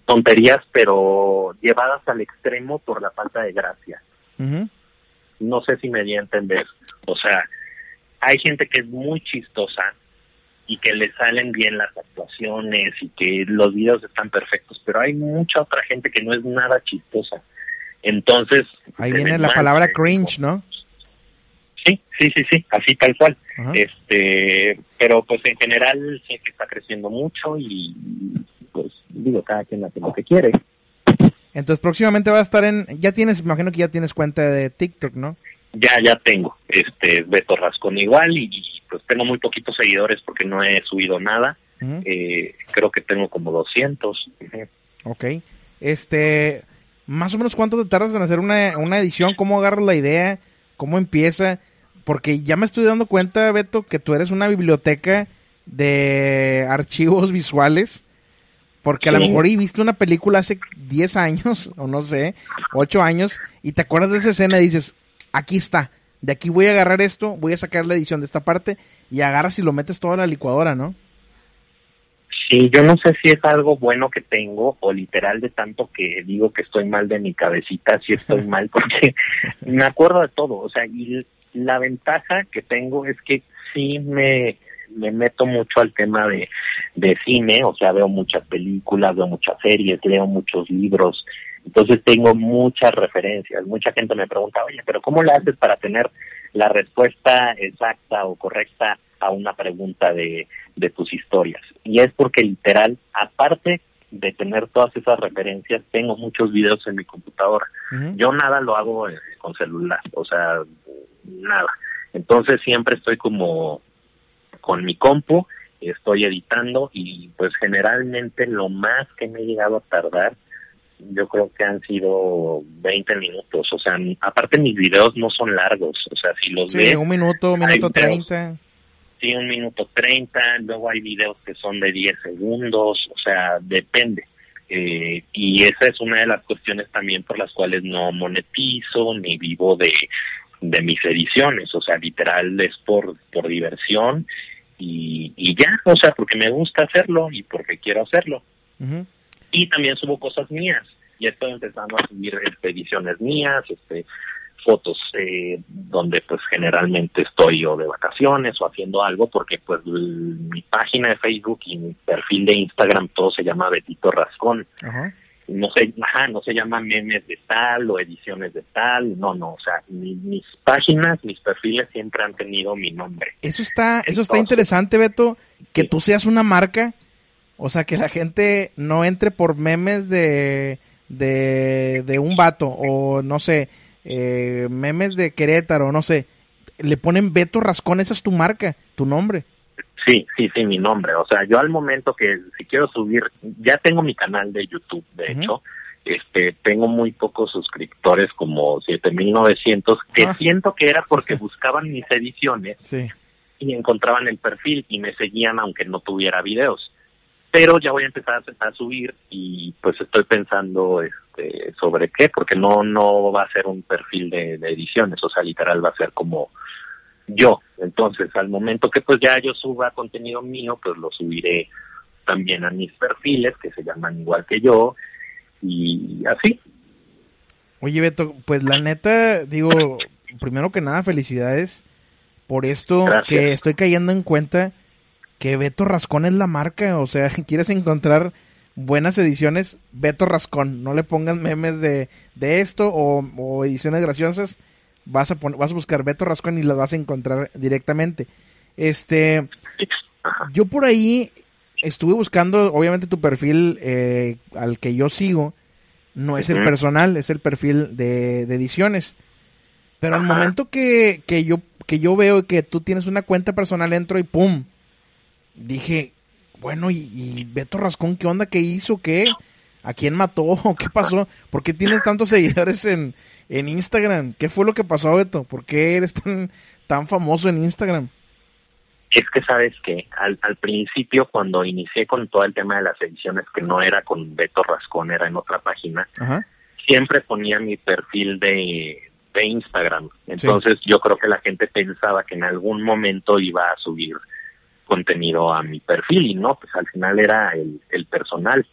S3: tonterías, pero llevadas al extremo por la falta de gracia. No sé si me di a entender, o sea, hay gente que es muy chistosa y que le salen bien las actuaciones y que los videos están perfectos, pero hay mucha otra gente que no es nada chistosa. Entonces...
S2: Ahí viene la palabra cringe, ¿no?
S3: Sí, sí, sí, sí, así tal cual. Este, pero pues en general sí que está creciendo mucho y pues digo, cada quien hace lo que quiere.
S2: Entonces próximamente va a estar en, ya tienes, imagino que ya tienes cuenta de TikTok, ¿no?
S3: Ya, ya tengo, este, Beto Rascón igual y, pues tengo muy poquitos seguidores porque no he subido nada. eh, creo que tengo como 200.
S2: Ok. Este, más o menos cuánto te tardas en hacer una, una edición, cómo agarras la idea, cómo empieza, porque ya me estoy dando cuenta, Beto, que tú eres una biblioteca de archivos visuales, porque a lo mejor viste una película hace 10 años, o no sé, 8 años, y te acuerdas de esa escena y dices, aquí está, de aquí voy a agarrar esto, voy a sacar la edición de esta parte, y agarras y lo metes todo a la licuadora, ¿no?
S3: Sí, yo no sé si es algo bueno que tengo o literal de tanto que digo que estoy mal de mi cabecita, si estoy mal, porque me acuerdo de todo. O sea, y la ventaja que tengo es que sí me, me meto mucho al tema de, de cine, o sea, veo muchas películas, veo muchas series, leo muchos libros, Entonces tengo muchas referencias. Mucha gente me pregunta, oye, pero ¿cómo le haces para tener la respuesta exacta o correcta a una pregunta de, de tus historias? Y es porque literal, aparte de tener todas esas referencias, tengo muchos videos en mi computadora. Yo nada lo hago eh, con celular, o sea, nada. Entonces siempre estoy como con mi compu, estoy editando y pues generalmente lo más que me he llegado a tardar, yo creo que han sido 20 minutos. O sea, aparte mis videos no son largos, o sea, si los
S2: sí, un minuto, un minuto 30
S3: sí, un minuto treinta, luego hay videos que son de diez segundos, o sea, depende. Eh, y esa es una de las cuestiones también por las cuales no monetizo ni vivo de, de mis ediciones, o sea, literal es por, por diversión y, y ya, o sea, porque me gusta hacerlo y porque quiero hacerlo. Y también subo cosas mías, y estoy empezando a subir expediciones mías, este, fotos eh, donde pues generalmente estoy o de vacaciones o haciendo algo porque pues mi página de Facebook y mi perfil de Instagram todo se llama Betito Rascón. No se, ajá, no se llama memes de tal o ediciones de tal, no, no, o sea, mis páginas, mis perfiles siempre han tenido mi nombre.
S2: Eso está, eso está interesante, Beto, que tú seas una marca, o sea, que la gente no entre por memes de, de, de un vato o no sé, eh, memes de Querétaro, no sé, le ponen Beto Rascón, esa es tu marca, tu nombre.
S3: Sí, sí, sí, mi nombre. O sea, yo al momento que si quiero subir, ya tengo mi canal de YouTube, de hecho, este, tengo muy pocos suscriptores, como 7900, que ah. siento que era porque buscaban mis ediciones y encontraban el perfil y me seguían aunque no tuviera videos pero ya voy a empezar a, subir y pues estoy pensando este, sobre qué, porque no no va a ser un perfil de, ediciones, o sea, literal va a ser como yo. Entonces, al momento que pues ya yo suba contenido mío, pues lo subiré también a mis perfiles, que se llaman igual que yo, y así.
S2: Oye, Beto, pues la neta, digo, primero que nada, felicidades por esto que estoy cayendo en cuenta que Beto Rascón es la marca, o sea, quieres encontrar buenas ediciones, Beto Rascón, no le pongan memes de, de esto o, ediciones graciosas, vas a vas a buscar Beto Rascón y las vas a encontrar directamente. Este, yo por ahí estuve buscando, obviamente tu perfil eh, al que yo sigo, no es el personal, es el perfil de, ediciones. Pero al momento que, que, yo, que yo veo que tú tienes una cuenta personal, entro y ¡pum! dije, bueno, ¿y, Beto Rascón qué onda? ¿Qué hizo? ¿Qué? ¿A quién mató? ¿Qué pasó? ¿Por qué tienes tantos seguidores en, en Instagram? ¿Qué fue lo que pasó, Beto? ¿Por qué eres tan, tan famoso en Instagram?
S3: Es que sabes que al, al principio cuando inicié con todo el tema de las ediciones, que no era con Beto Rascón, era en otra página, siempre ponía mi perfil de, de Instagram. Entonces yo creo que la gente pensaba que en algún momento iba a subir contenido a mi perfil y no, pues al final era el, el personal.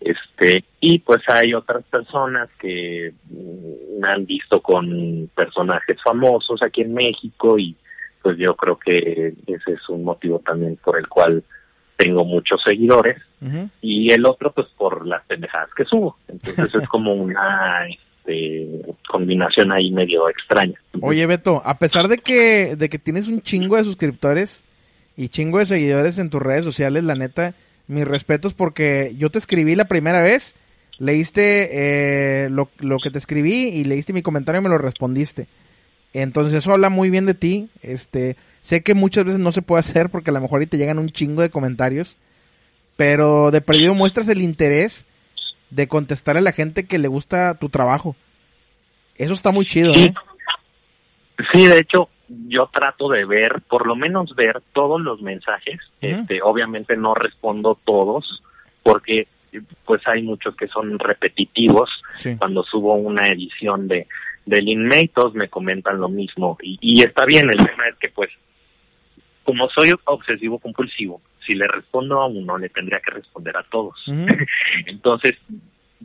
S3: Este, y pues hay otras personas que mm, me han visto con personajes famosos aquí en México y pues yo creo que ese es un motivo también por el cual tengo muchos seguidores y el otro pues por las pendejadas que subo. Entonces es como una este, combinación ahí medio extraña.
S2: Oye Beto, a pesar de que, de que tienes un chingo de suscriptores, y chingo de seguidores en tus redes sociales, la neta, mis respetos porque yo te escribí la primera vez, leíste eh, lo, lo, que te escribí y leíste mi comentario y me lo respondiste. Entonces eso habla muy bien de ti, este, sé que muchas veces no se puede hacer porque a lo mejor ahí te llegan un chingo de comentarios, pero de perdido muestras el interés de contestar a la gente que le gusta tu trabajo. Eso está muy chido, ¿eh?
S3: Sí, de hecho, yo trato de ver, por lo menos ver todos los mensajes. Este, obviamente no respondo todos, porque pues hay muchos que son repetitivos. Cuando subo una edición de del Inmate, todos me comentan lo mismo. Y, y está bien, el tema es que pues, como soy obsesivo compulsivo, si le respondo a uno, le tendría que responder a todos. Entonces,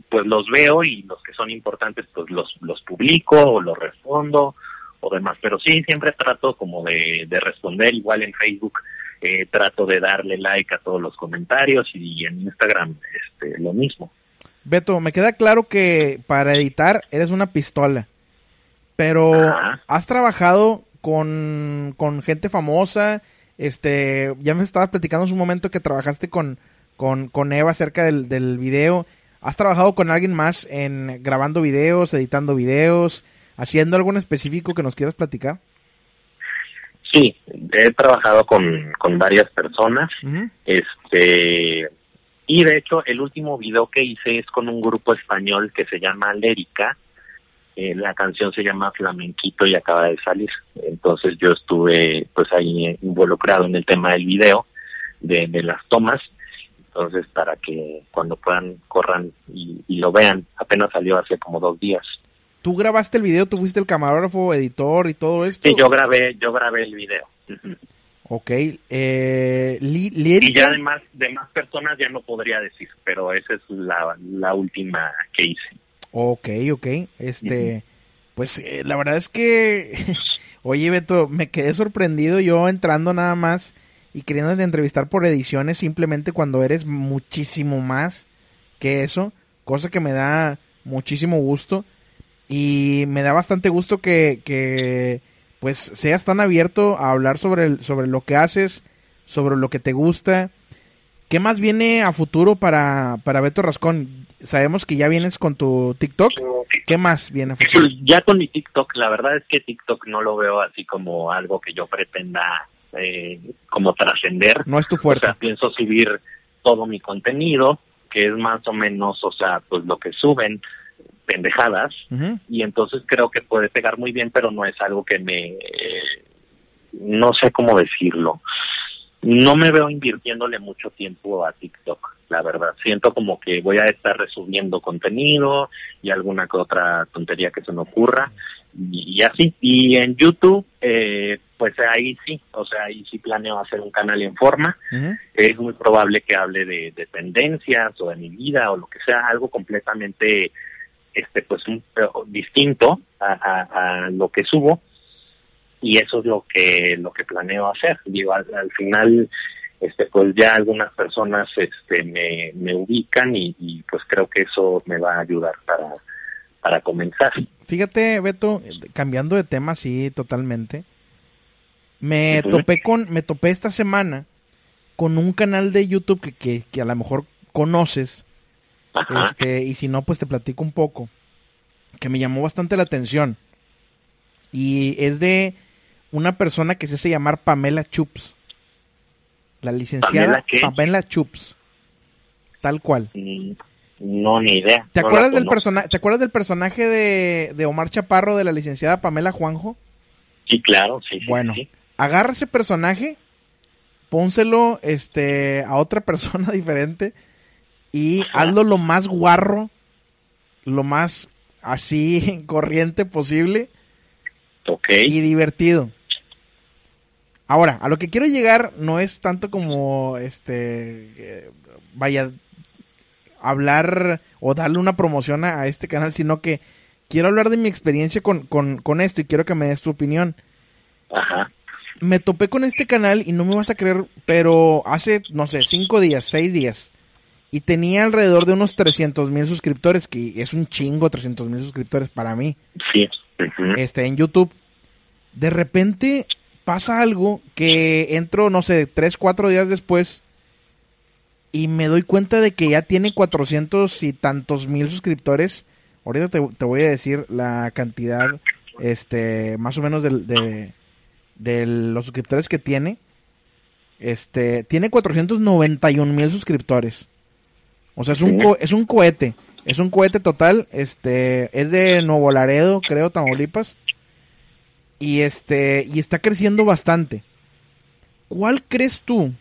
S3: pues los veo y los que son importantes, pues los, los publico o los respondo o demás. Pero sí, siempre trato como de, responder, igual en Facebook eh, trato de darle like a todos los comentarios y en Instagram este, lo mismo.
S2: Beto, me queda claro que para editar eres una pistola, pero has trabajado con, con gente famosa, este, ya me estabas platicando en un momento que trabajaste con, con, con Eva acerca del, del video. ¿Has trabajado con alguien más en grabando videos, editando videos, haciendo algo en específico que nos quieras platicar?
S3: Sí, he trabajado con, con varias personas. Este y de hecho el último video que hice es con un grupo español que se llama Lérica. Eh, la canción se llama Flamenquito y acaba de salir. Entonces yo estuve pues ahí involucrado en el tema del video, de, de las tomas entonces, para que cuando puedan, corran y, lo vean. Apenas salió hace como dos días.
S2: ¿Tú grabaste el video? ¿Tú fuiste el camarógrafo, editor y todo esto?
S3: Sí, yo grabé, yo grabé el video.
S2: Ok. Eh,
S3: y ya además de más personas ya no podría decir, pero esa es la, la última que hice.
S2: Ok, ok. Este, pues eh, la verdad es que, oye Beto, me quedé sorprendido yo entrando nada más y queriéndote entrevistar por ediciones simplemente cuando eres muchísimo más que eso, cosa que me da muchísimo gusto y me da bastante gusto que, que pues seas tan abierto a hablar sobre, el, sobre lo que haces, sobre lo que te gusta. ¿Qué más viene a futuro para, para Beto Rascón? Sabemos que ya vienes con tu TikTok. ¿Qué más viene a futuro?
S3: Ya con mi TikTok, la verdad es que TikTok no lo veo así como algo que yo pretenda eh, como trascender.
S2: No es tu fuerte.
S3: O sea, pienso subir todo mi contenido, que es más o menos, o sea, pues lo que suben, pendejadas, y entonces creo que puede pegar muy bien, pero no es algo que me, no sé cómo decirlo. No me veo invirtiéndole mucho tiempo a TikTok, la verdad. Siento como que voy a estar resubiendo contenido y alguna que otra tontería que se me ocurra y, así. Y en YouTube, eh, pues ahí sí, o sea, ahí sí planeo hacer un canal en forma. Es muy probable que hable de, tendencias o de mi vida o lo que sea, algo completamente, este, pues, un, distinto a, lo que subo. Y eso es lo que, lo que planeo hacer. Digo, al, final, este, pues ya algunas personas, este, me, me ubican y, y pues creo que eso me va a ayudar para, para comenzar.
S2: Fíjate, Beto, cambiando de tema, sí, totalmente. Me topé con, me topé esta semana con un canal de YouTube que, que, a lo mejor conoces. Este, y si no, pues te platico un poco. Que me llamó bastante la atención. Y es de una persona que se hace llamar Pamela Chups. La licenciada Pamela, Chups. Tal cual.
S3: Mm, no, ni idea.
S2: ¿Te, acuerdas, del persona ¿te acuerdas del personaje de, de, Omar Chaparro de la licenciada Pamela Juanjo?
S3: Sí, claro, sí.
S2: bueno,
S3: sí
S2: agarra ese personaje, pónselo este, a otra persona diferente y hazlo lo más guarro, lo más así corriente posible y divertido. Ahora, a lo que quiero llegar no es tanto como este eh, vaya hablar o darle una promoción a, este canal, sino que quiero hablar de mi experiencia con, con, con esto y quiero que me des tu opinión.
S3: Ajá
S2: me topé con este canal y no me vas a creer, pero hace, no sé, cinco días, seis días. Y tenía alrededor de unos 300 mil suscriptores, que es un chingo 300 mil suscriptores para mí.
S3: Sí.
S2: Este, en YouTube. De repente pasa algo que entro, no sé, tres, cuatro días después y me doy cuenta de que ya tiene 400 y tantos mil suscriptores. Ahorita te, te voy a decir la cantidad, este, más o menos de de los suscriptores que tiene, este, tiene 491 mil suscriptores. O sea, es un, es un cohete. Es un cohete total. Este, es de Nuevo Laredo, creo, Tamaulipas. Y este, y está creciendo bastante. ¿Cuál crees tú?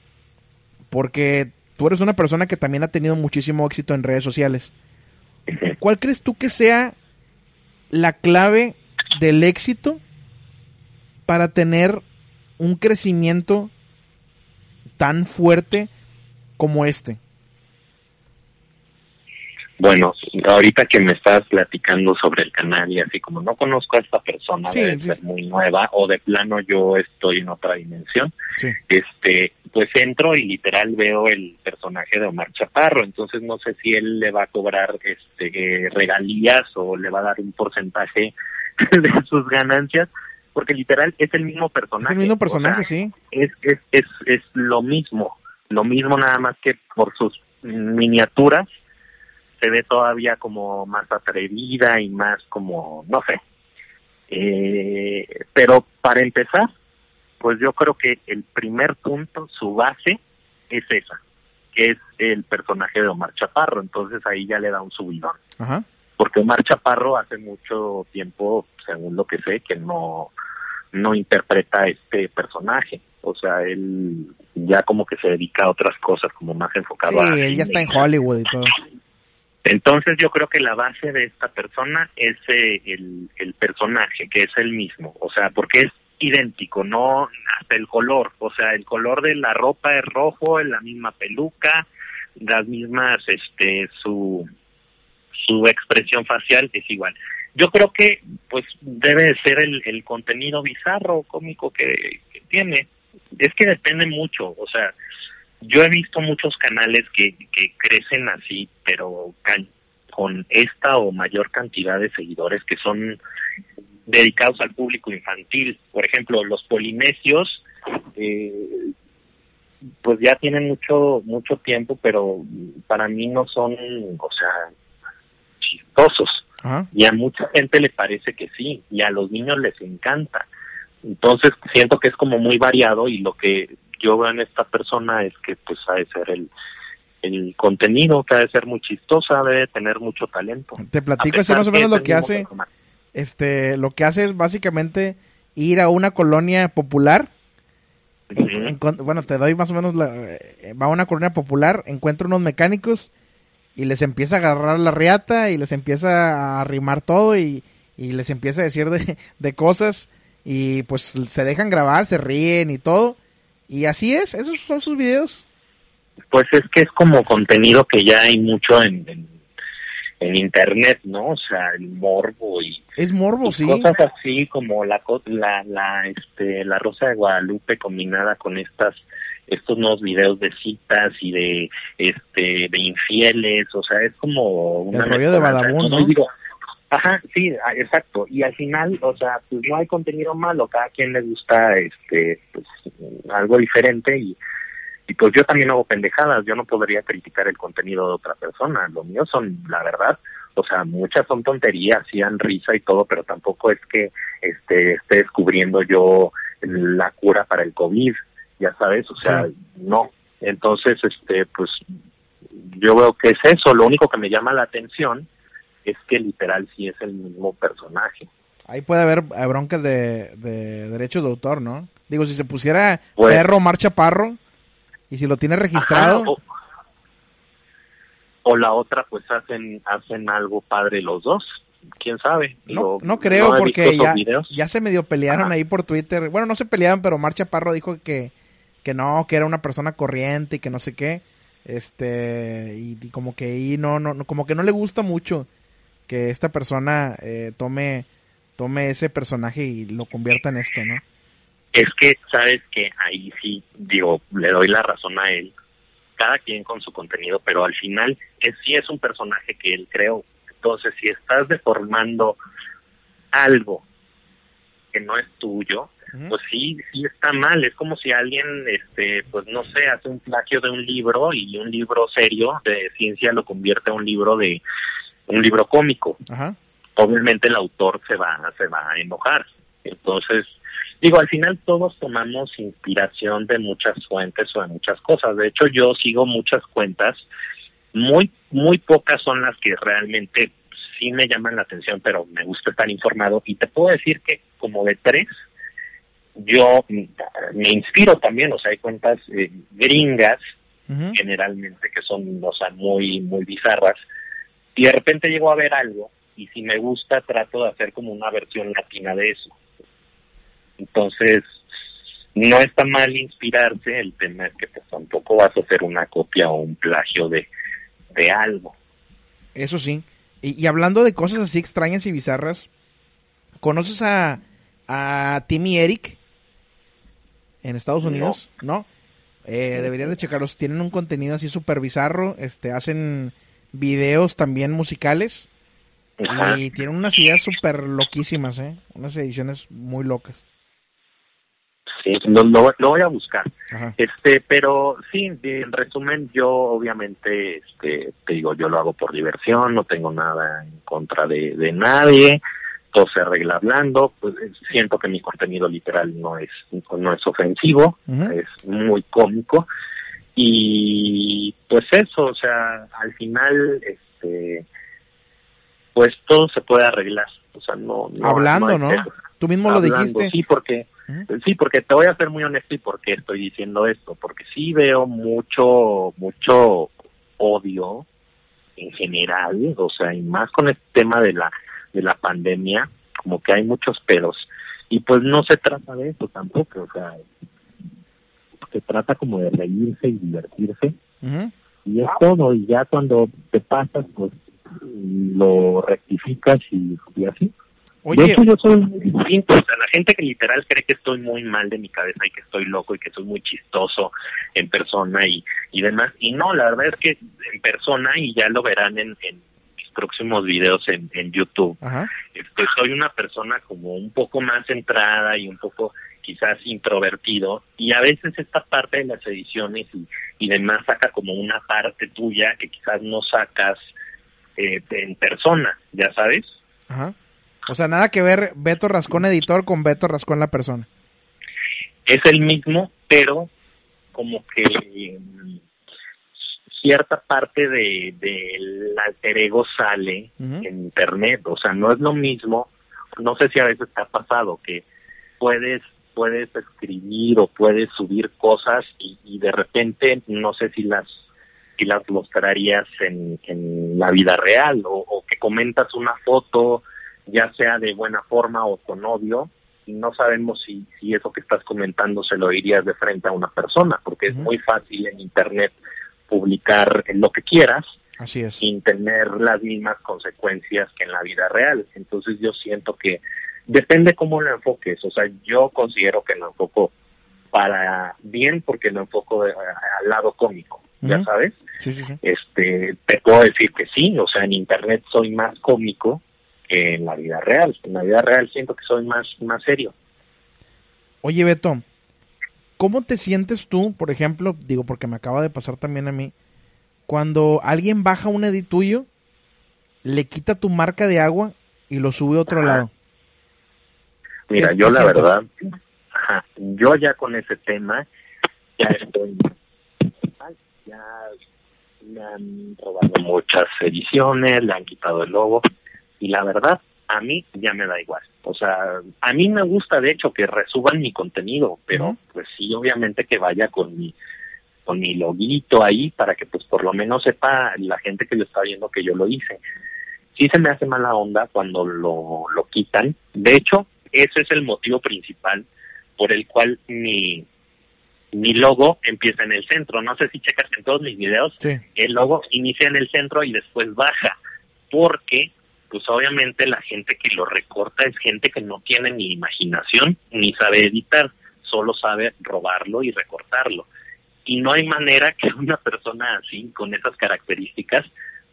S2: Porque tú eres una persona que también ha tenido muchísimo éxito en redes sociales. ¿Cuál crees tú que sea la clave del éxito para tener un crecimiento tan fuerte como este?
S3: Bueno, ahorita que me estás platicando sobre el canal y así como no conozco a esta persona,
S2: Sí,
S3: debe
S2: sí.
S3: ser muy nueva o de plano yo estoy en otra dimensión,
S2: Sí.
S3: este, pues entro y literal veo el personaje de Omar Chaparro, entonces no sé si él le va a cobrar este eh, regalías o le va a dar un porcentaje de sus ganancias, porque literal es el mismo
S2: Es
S3: personaje.
S2: el mismo
S3: o
S2: personaje,
S3: sea,
S2: sí.
S3: es, es, es, es lo mismo, lo mismo nada más que por sus miniaturas se ve todavía como más atrevida y más como, no sé. Eh, pero para empezar, pues yo creo que el primer punto, su base, es esa, que es el personaje de Omar Chaparro, entonces ahí ya le da un subidón
S2: Ajá.
S3: porque Omar Chaparro hace mucho tiempo, según lo que sé, que no no interpreta este personaje, o sea, él ya como que se dedica a otras cosas, como más enfocado a
S2: Sí, él ya está en Hollywood y todo.
S3: Entonces yo creo que la base de esta persona es eh, el, el personaje, que es el mismo, o sea, porque es idéntico, no hasta el color, o sea, el color de la ropa es rojo, es la misma peluca, las mismas, este, su, su expresión facial es igual. Yo creo que, pues, debe de ser el, el contenido bizarro, cómico que, que tiene. Es que depende mucho, o sea, yo he visto muchos canales que, que crecen así, pero can- con esta o mayor cantidad de seguidores que son dedicados al público infantil. Por ejemplo, los polinesios, eh, pues ya tienen mucho mucho tiempo, pero para mí no son, o sea, chistosos. Y a mucha gente le parece que sí, y a los niños les encanta. Entonces siento que es como muy variado y lo que yo veo en esta persona es que pues ha de ser el, el contenido, que ha de ser muy chistosa, debe tener mucho talento.
S2: Te platico así más o menos lo que hace. Este, lo que hace es básicamente ir a una colonia popular. bueno, te doy más o menos la, eh, va a una colonia popular, encuentra unos mecánicos y les empieza a agarrar la riata y les empieza a arrimar todo y, y les empieza a decir de, de cosas y pues se dejan grabar, se ríen y todo. Y así es, esos son sus videos.
S3: Pues es que es como contenido que ya hay mucho en, en, en internet, ¿no? O sea, el morbo y
S2: Es morbo,
S3: y
S2: sí.
S3: cosas así como la la la este la Rosa de Guadalupe combinada con estas estos nuevos videos de citas y de este de infieles, o sea, es como una
S2: El rollo de Badabun, ¿no?
S3: digo, Ajá, sí, ah, exacto. Y al final, o sea, pues no hay contenido malo, cada quien le gusta este pues algo diferente y y pues yo también hago pendejadas, yo no podría criticar el contenido de otra persona, lo mío son, la verdad, o sea, muchas son tonterías, dan risa y todo, pero tampoco es que este esté descubriendo yo la cura para el COVID, ya sabes, o sea,
S2: Sí.
S3: no. Entonces, este, pues yo veo que es eso, lo único que me llama la atención es que literal sí es el mismo personaje.
S2: Ahí puede haber eh, broncas de, de derechos de autor, ¿no? Digo, si se pusiera
S3: Pues-
S2: perro Marcha Parro y si lo tiene registrado,
S3: Ajá, o, o la otra, pues hacen hacen algo padre los dos, quién sabe.
S2: no,
S3: Digo,
S2: no creo porque ya, ya se medio pelearon
S3: Ajá.
S2: ahí por Twitter. Bueno, no se peleaban, pero Marcha Parro dijo que, que no, que era una persona corriente y que no sé qué. Este, y, y como que ahí no, no- como que no le gusta mucho que esta persona eh, tome, tome ese personaje y lo convierta en esto, ¿no?
S3: Es que, sabes que ahí sí, digo, le doy la razón a él, cada quien con su contenido, pero al final es, sí es un personaje que él creó. Entonces, si estás deformando algo que no es tuyo, pues sí, sí está mal. Es como si alguien, este, pues no sé, hace un plagio de un libro y un libro serio de ciencia lo convierte a un libro de un libro cómico.
S2: Ajá.
S3: Obviamente el autor se va, se va a enojar. Entonces, digo, al final todos tomamos inspiración de muchas fuentes o de muchas cosas. De hecho, yo sigo muchas cuentas, muy, muy pocas son las que realmente sí me llaman la atención, pero me gusta estar informado. Y te puedo decir que como de tres, yo me inspiro también, o sea, hay cuentas eh, gringas generalmente que son, o sea, muy, muy bizarras. Y de repente llego a ver algo y si me gusta trato de hacer como una versión latina de eso. Entonces, no está mal inspirarse, el tema es que pues tampoco vas a hacer una copia o un plagio de, de algo.
S2: Eso sí. Y, hablando de cosas así extrañas y bizarras, ¿conoces a, a Timmy Eric en Estados Unidos? ¿No? Eh, deberían de checarlos. Tienen un contenido así súper bizarro. Este, hacen videos también musicales. Y tienen unas ideas súper loquísimas, ¿eh? Unas ediciones muy locas.
S3: Sí, lo, lo, voy a buscar. Este, pero sí, en resumen, yo obviamente, este, te digo, yo lo hago por diversión, no tengo nada en contra de, de nadie, todo se arregla hablando, pues siento que mi contenido literal no es, no es ofensivo, es muy cómico, y pues eso, o sea, al final, este, pues todo se puede arreglar, o sea, no,
S2: hablando, ¿no? Tú mismo lo dijiste.
S3: Sí, porque sí, porque te voy a ser muy honesto y por qué estoy diciendo esto, porque sí veo mucho mucho odio en general, o sea, y más con el tema de la de la pandemia, como que hay muchos pedos. Y pues no se trata de eso tampoco, o sea, se trata como de reírse y divertirse. Y es todo y ya cuando te pasas pues lo rectificas y, y así. Oye, de hecho, yo soy muy distinto. O sea, la gente que literal cree que estoy muy mal de mi cabeza y que estoy loco y que soy muy chistoso en persona y, y demás. Y no, la verdad es que en persona, y ya lo verán en, en mis próximos videos en, en YouTube, Este, soy una persona como un poco más centrada y un poco quizás introvertido. Y a veces esta parte de las ediciones y, y demás saca como una parte tuya que quizás no sacas eh, en persona, ya sabes.
S2: Ajá. O sea, nada que ver Beto Rascón editor con Beto Rascón la persona.
S3: Es el mismo, pero como que mm, cierta parte del de, alter ego sale en internet, o sea, no es lo mismo, no sé si a veces te ha pasado que puedes puedes escribir o puedes subir cosas y, de repente no sé si las si las mostrarías en, en la vida real o, o que comentas una foto ya sea de buena forma o con odio, y no sabemos si, si eso que estás comentando se lo dirías de frente a una persona, porque es muy fácil en Internet publicar lo que quieras
S2: Así es.
S3: sin tener las mismas consecuencias que en la vida real. Entonces yo siento que depende cómo lo enfoques, o sea, yo considero que lo enfoco para bien porque lo enfoco al lado cómico, ya sabes. Este, te puedo decir que sí, o sea, en internet soy más cómico en la vida real. En la vida real siento que soy más, más serio.
S2: Oye, Beto, ¿cómo te sientes tú, por ejemplo, digo, porque me acaba de pasar también a mí, cuando alguien baja un edit tuyo, le quita tu marca de agua y lo sube a otro lado?
S3: Mira, yo la verdad, yo ya con ese tema, ya estoy, ya me han robado muchas ediciones, le han quitado el logo, y la verdad, a mí ya me da igual. O sea, a mí me gusta de hecho que resuban mi contenido, pero pues sí, obviamente que vaya con mi con mi loguito ahí para que pues por lo menos sepa la gente que lo está viendo que yo lo hice. Sí se me hace mala onda cuando lo, lo quitan. De hecho, ese es el motivo principal por el cual mi, mi logo empieza en el centro. No sé si checas en todos mis videos, el logo inicia en el centro y después baja, porque pues obviamente la gente que lo recorta es gente que no tiene ni imaginación ni sabe editar, solo sabe robarlo y recortarlo. Y no hay manera que una persona así, con esas características,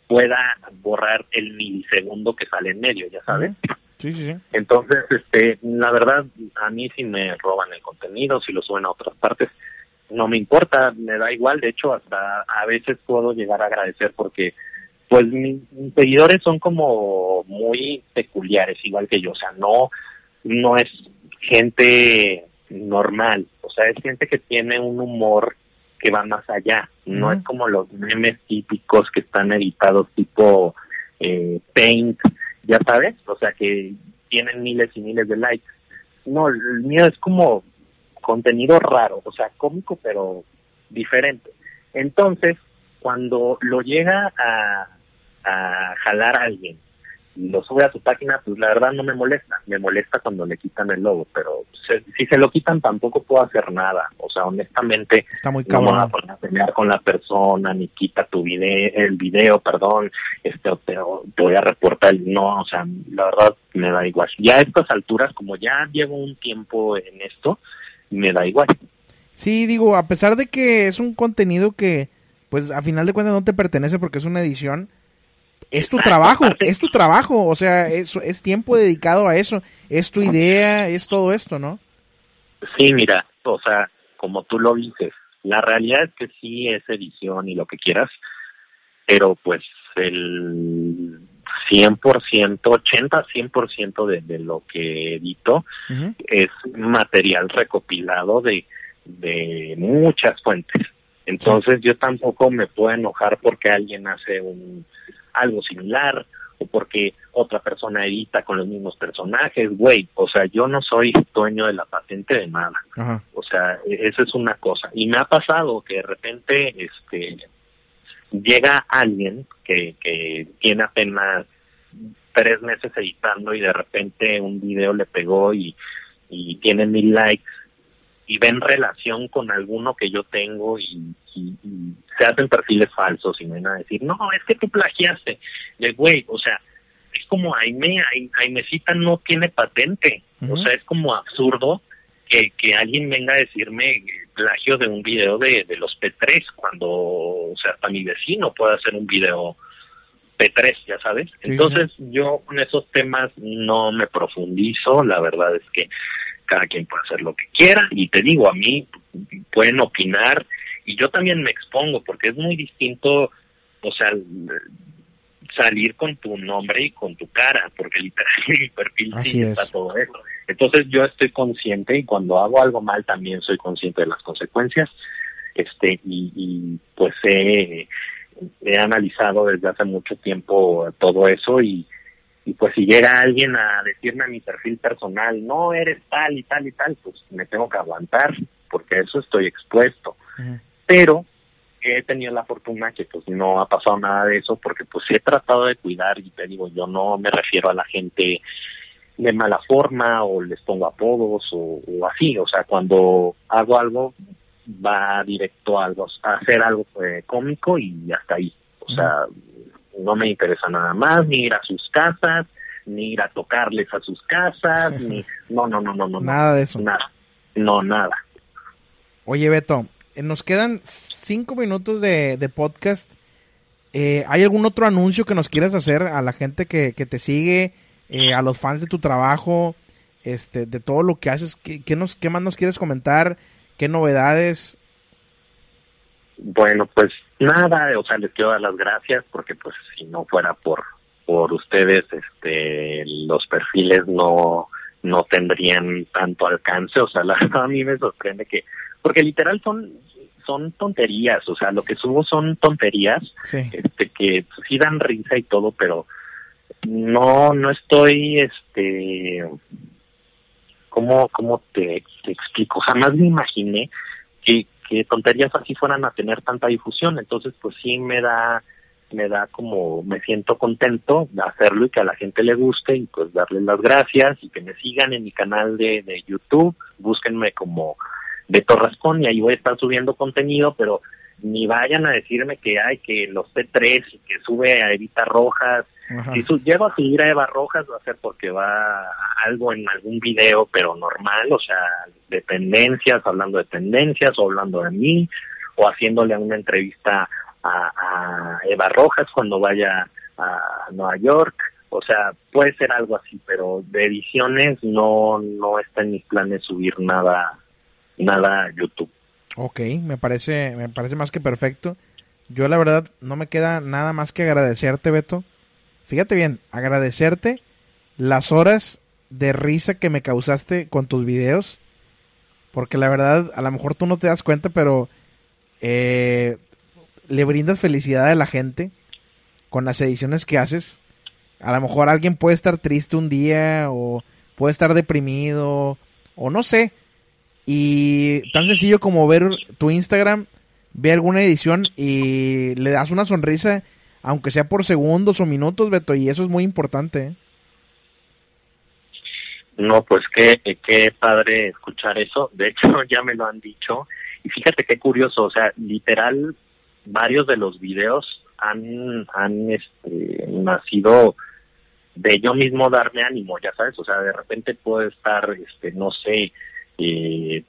S3: pueda borrar el milisegundo que sale en medio, ya sabes.
S2: Sí, sí, sí.
S3: Entonces, este, la verdad, a mí si me roban el contenido, si lo suben a otras partes, no me importa, me da igual. De hecho, hasta a veces puedo llegar a agradecer porque pues mis, seguidores son como muy peculiares, igual que yo, o sea, no, no es gente normal, o sea, es gente que tiene un humor que va más allá, no es como los memes típicos que están editados tipo eh, Paint, ya sabes, o sea, que tienen miles y miles de likes. No, el mío es como contenido raro, o sea, cómico, pero diferente. Entonces, cuando lo llega a, jalar a alguien lo sube a su página, pues la verdad no me molesta. Me molesta cuando le quitan el logo, pero si se lo quitan tampoco puedo hacer nada. O sea, honestamente,
S2: Está muy
S3: no me voy a
S2: cabrón.
S3: poner a pelear con la persona, ni quita tu video, el video, perdón, este, te, te voy a reportar. No, o sea, la verdad me da igual. Ya a estas alturas, como ya llevo un tiempo en esto, me da igual.
S2: Sí, digo, a pesar de que es un contenido que, pues, a final de cuentas no te pertenece porque es una edición, es tu trabajo, es tu trabajo, o sea, es, es tiempo dedicado a eso, es tu idea, es todo esto, ¿no?
S3: Sí, mira, o sea, como tú lo dices, la realidad es que sí es edición y lo que quieras, pero pues el 100%, 80-100% de, de lo que edito es material recopilado de, de muchas fuentes. Entonces yo tampoco me puedo enojar porque alguien hace un algo similar o porque otra persona edita con los mismos personajes, güey, o sea, yo no soy dueño de la patente de nada.
S2: Ajá.
S3: O sea, e- eso es una cosa. Y me ha pasado que de repente este llega alguien que, que tiene apenas tres meses editando y de repente un video le pegó y, y tiene mil likes y ven relación con alguno que yo tengo y, y- y se hacen perfiles falsos y me van a decir, no, es que tú plagiaste. De güey, o sea, es como Aime, Ai- Aimecita no tiene patente. O sea, es como absurdo que, que alguien venga a decirme plagio de un video de, de los P3 cuando, o sea, hasta mi vecino puede hacer un video P3, ya sabes.
S2: Sí,
S3: Entonces, yo con esos temas no me profundizo, la verdad es que cada quien puede hacer lo que quiera y te digo, a mí pueden opinar y yo también me expongo porque es muy distinto, o sea, salir con tu nombre y con tu cara, porque literal en mi perfil
S2: Así
S3: sí
S2: es.
S3: está todo eso. Entonces yo estoy consciente y cuando hago algo mal también soy consciente de las consecuencias, este y, y pues he, he analizado desde hace mucho tiempo todo eso y, y pues si llega alguien a decirme a mi perfil personal, no eres tal y tal y tal, pues me tengo que aguantar, porque a eso estoy expuesto.
S2: Ujú.
S3: Pero he tenido la fortuna que pues no ha pasado nada de eso, porque pues he tratado de cuidar y te digo, yo no me refiero a la gente de mala forma o les pongo apodos o, o así, o sea, cuando hago algo va directo a algo, a hacer algo eh, cómico y hasta ahí, o sea, no me interesa nada más, ni ir a sus casas, ni ir a tocarles a sus casas, ni, no, no, no, no, no,
S2: Nada de eso.
S3: nada, no, nada.
S2: Oye, Beto, nos quedan cinco minutos de, podcast. Eh, ¿Hay algún otro anuncio que nos quieras hacer a la gente que, te sigue, eh, a los fans de tu trabajo, este, de todo lo que haces? ¿Qué, nos, ¿Qué más nos quieres comentar? ¿Qué novedades?
S3: Bueno, pues nada, o sea, les quiero dar las gracias porque pues si no fuera por por ustedes, este, los perfiles no no tendrían tanto alcance, o sea, la a mí me sorprende que porque literal son son tonterías, o sea, lo que subo son tonterías,
S2: Sí.
S3: este que pues, sí dan risa y todo, pero no no estoy este cómo cómo te, te explico, jamás me imaginé que, que tonterías así fueran a tener tanta difusión. Entonces, pues sí me da, me da como, me siento contento de hacerlo y que a la gente le guste y pues darles las gracias y que me sigan en mi canal de, de YouTube, búsquenme como de Torrascón y ahí voy a estar subiendo contenido, pero ni vayan a decirme que hay que los P3 y que sube a Evita Rojas
S2: Ajá.
S3: si su, llego a seguir a Eva Rojas va a ser porque va algo en algún video, pero normal, o sea, de tendencias, hablando de tendencias, o hablando de mí, o haciéndole una entrevista a, a Eva Rojas cuando vaya a Nueva York, o sea, puede ser algo así, pero de ediciones no, no está en mis planes subir nada, nada YouTube.
S2: Ok, me parece, me parece más que perfecto. Yo la verdad no me queda nada más que agradecerte, Beto. Fíjate bien, agradecerte las horas de risa que me causaste con tus videos. Porque la verdad, a lo mejor tú no te das cuenta, pero eh, le brindas felicidad a la gente con las ediciones que haces. A lo mejor alguien puede estar triste un día o puede estar deprimido o no sé. Y tan sencillo como ver tu Instagram, ve alguna edición y le das una sonrisa aunque sea por segundos o minutos, Beto, y eso es muy importante. ¿eh?
S3: No, pues qué, qué padre escuchar eso. De hecho, ya me lo han dicho. Y fíjate qué curioso, o sea, literal, varios de los videos han, han este, nacido de yo mismo darme ánimo, ya sabes, o sea, de repente puedo estar, este, no sé, eh,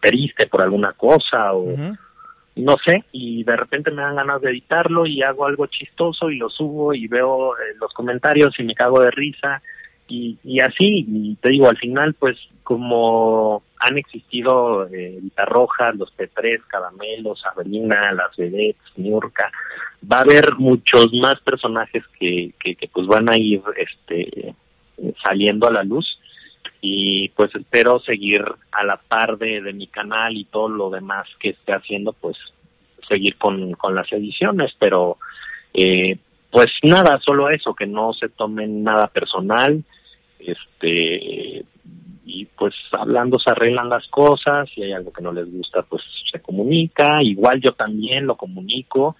S3: triste por alguna cosa o no sé, y de repente me dan ganas de editarlo y hago algo chistoso y lo subo y veo eh, los comentarios y me cago de risa y, y así, y te digo, al final, pues como han existido eh, Rojas, los P3, Caramelos, Avelina, las Vedettes, Niurka, va a haber muchos más personajes que, que, que, pues van a ir este saliendo a la luz y pues espero seguir a la par de, de mi canal y todo lo demás que esté haciendo, pues seguir con, con las ediciones, pero eh, pues nada, solo eso, que no se tomen nada personal, este y pues hablando se arreglan las cosas, si hay algo que no les gusta, pues se comunica, igual yo también lo comunico,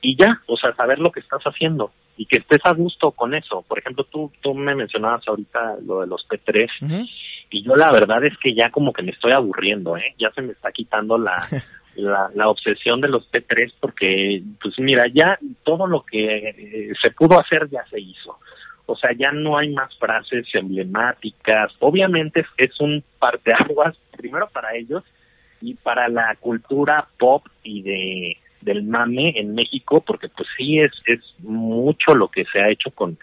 S3: y ya, o sea, saber lo que estás haciendo y que estés a gusto con eso. Por ejemplo, tú, tú me mencionabas ahorita lo de los P3 y yo la verdad es que ya como que me estoy aburriendo, ¿eh? Ya se me está quitando la, la, la, obsesión de los P3 porque, pues mira, ya todo lo que eh, se pudo hacer ya se hizo. O sea, ya no hay más frases emblemáticas. Obviamente es un parteaguas, primero para ellos y para la cultura pop y de del mame en México, porque pues sí es, es mucho lo que se ha hecho con,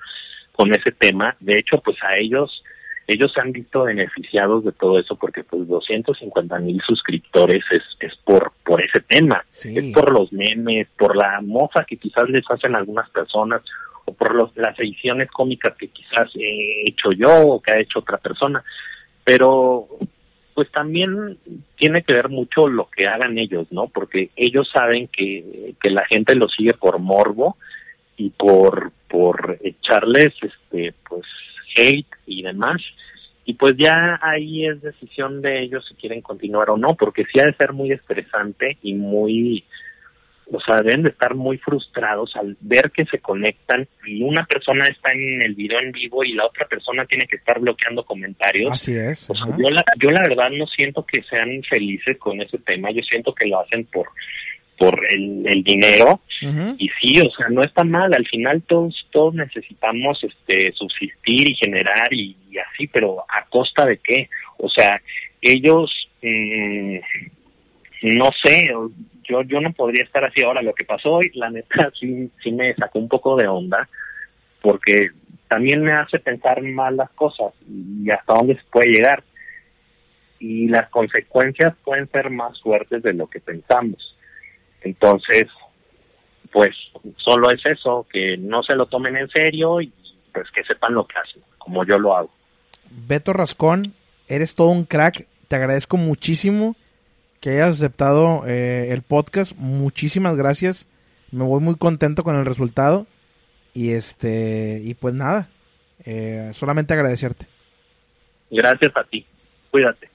S3: con ese tema. De hecho, pues a ellos ellos se han visto beneficiados de todo eso porque pues 250 mil suscriptores es, es por, por ese tema, es por los memes, por la mofa que quizás les hacen algunas personas o por los, las ediciones cómicas que quizás he hecho yo o que ha hecho otra persona. Pero pues también tiene que ver mucho lo que hagan ellos, ¿no? Porque ellos saben que, que la gente lo sigue por morbo y por, por echarles, este, pues, hate y demás. Y pues ya ahí es decisión de ellos si quieren continuar o no, porque sí ha de ser muy estresante y muy, o sea, deben de estar muy frustrados al ver que se conectan y una persona está en el video en vivo y la otra persona tiene que estar bloqueando comentarios.
S2: Así es.
S3: O sea, yo la, yo la verdad no siento que sean felices con ese tema, yo siento que lo hacen por por el, el dinero y sí, o sea, no está mal, al final todos todos necesitamos este subsistir y generar y, así, pero a costa de qué? O sea, ellos mm, no sé, yo yo no podría estar así ahora. Lo que pasó hoy, la neta sí sí me sacó un poco de onda porque también me hace pensar mal las cosas y hasta dónde se puede llegar. Y las consecuencias pueden ser más fuertes de lo que pensamos. Entonces, pues solo es eso, que no se lo tomen en serio y pues que sepan lo que hacen, como yo lo hago.
S2: Beto Rascón, eres todo un crack, te agradezco muchísimo que hayas aceptado eh, el podcast, muchísimas gracias, me voy muy contento con el resultado y este y pues nada, eh, solamente agradecerte.
S3: Gracias a ti, cuídate.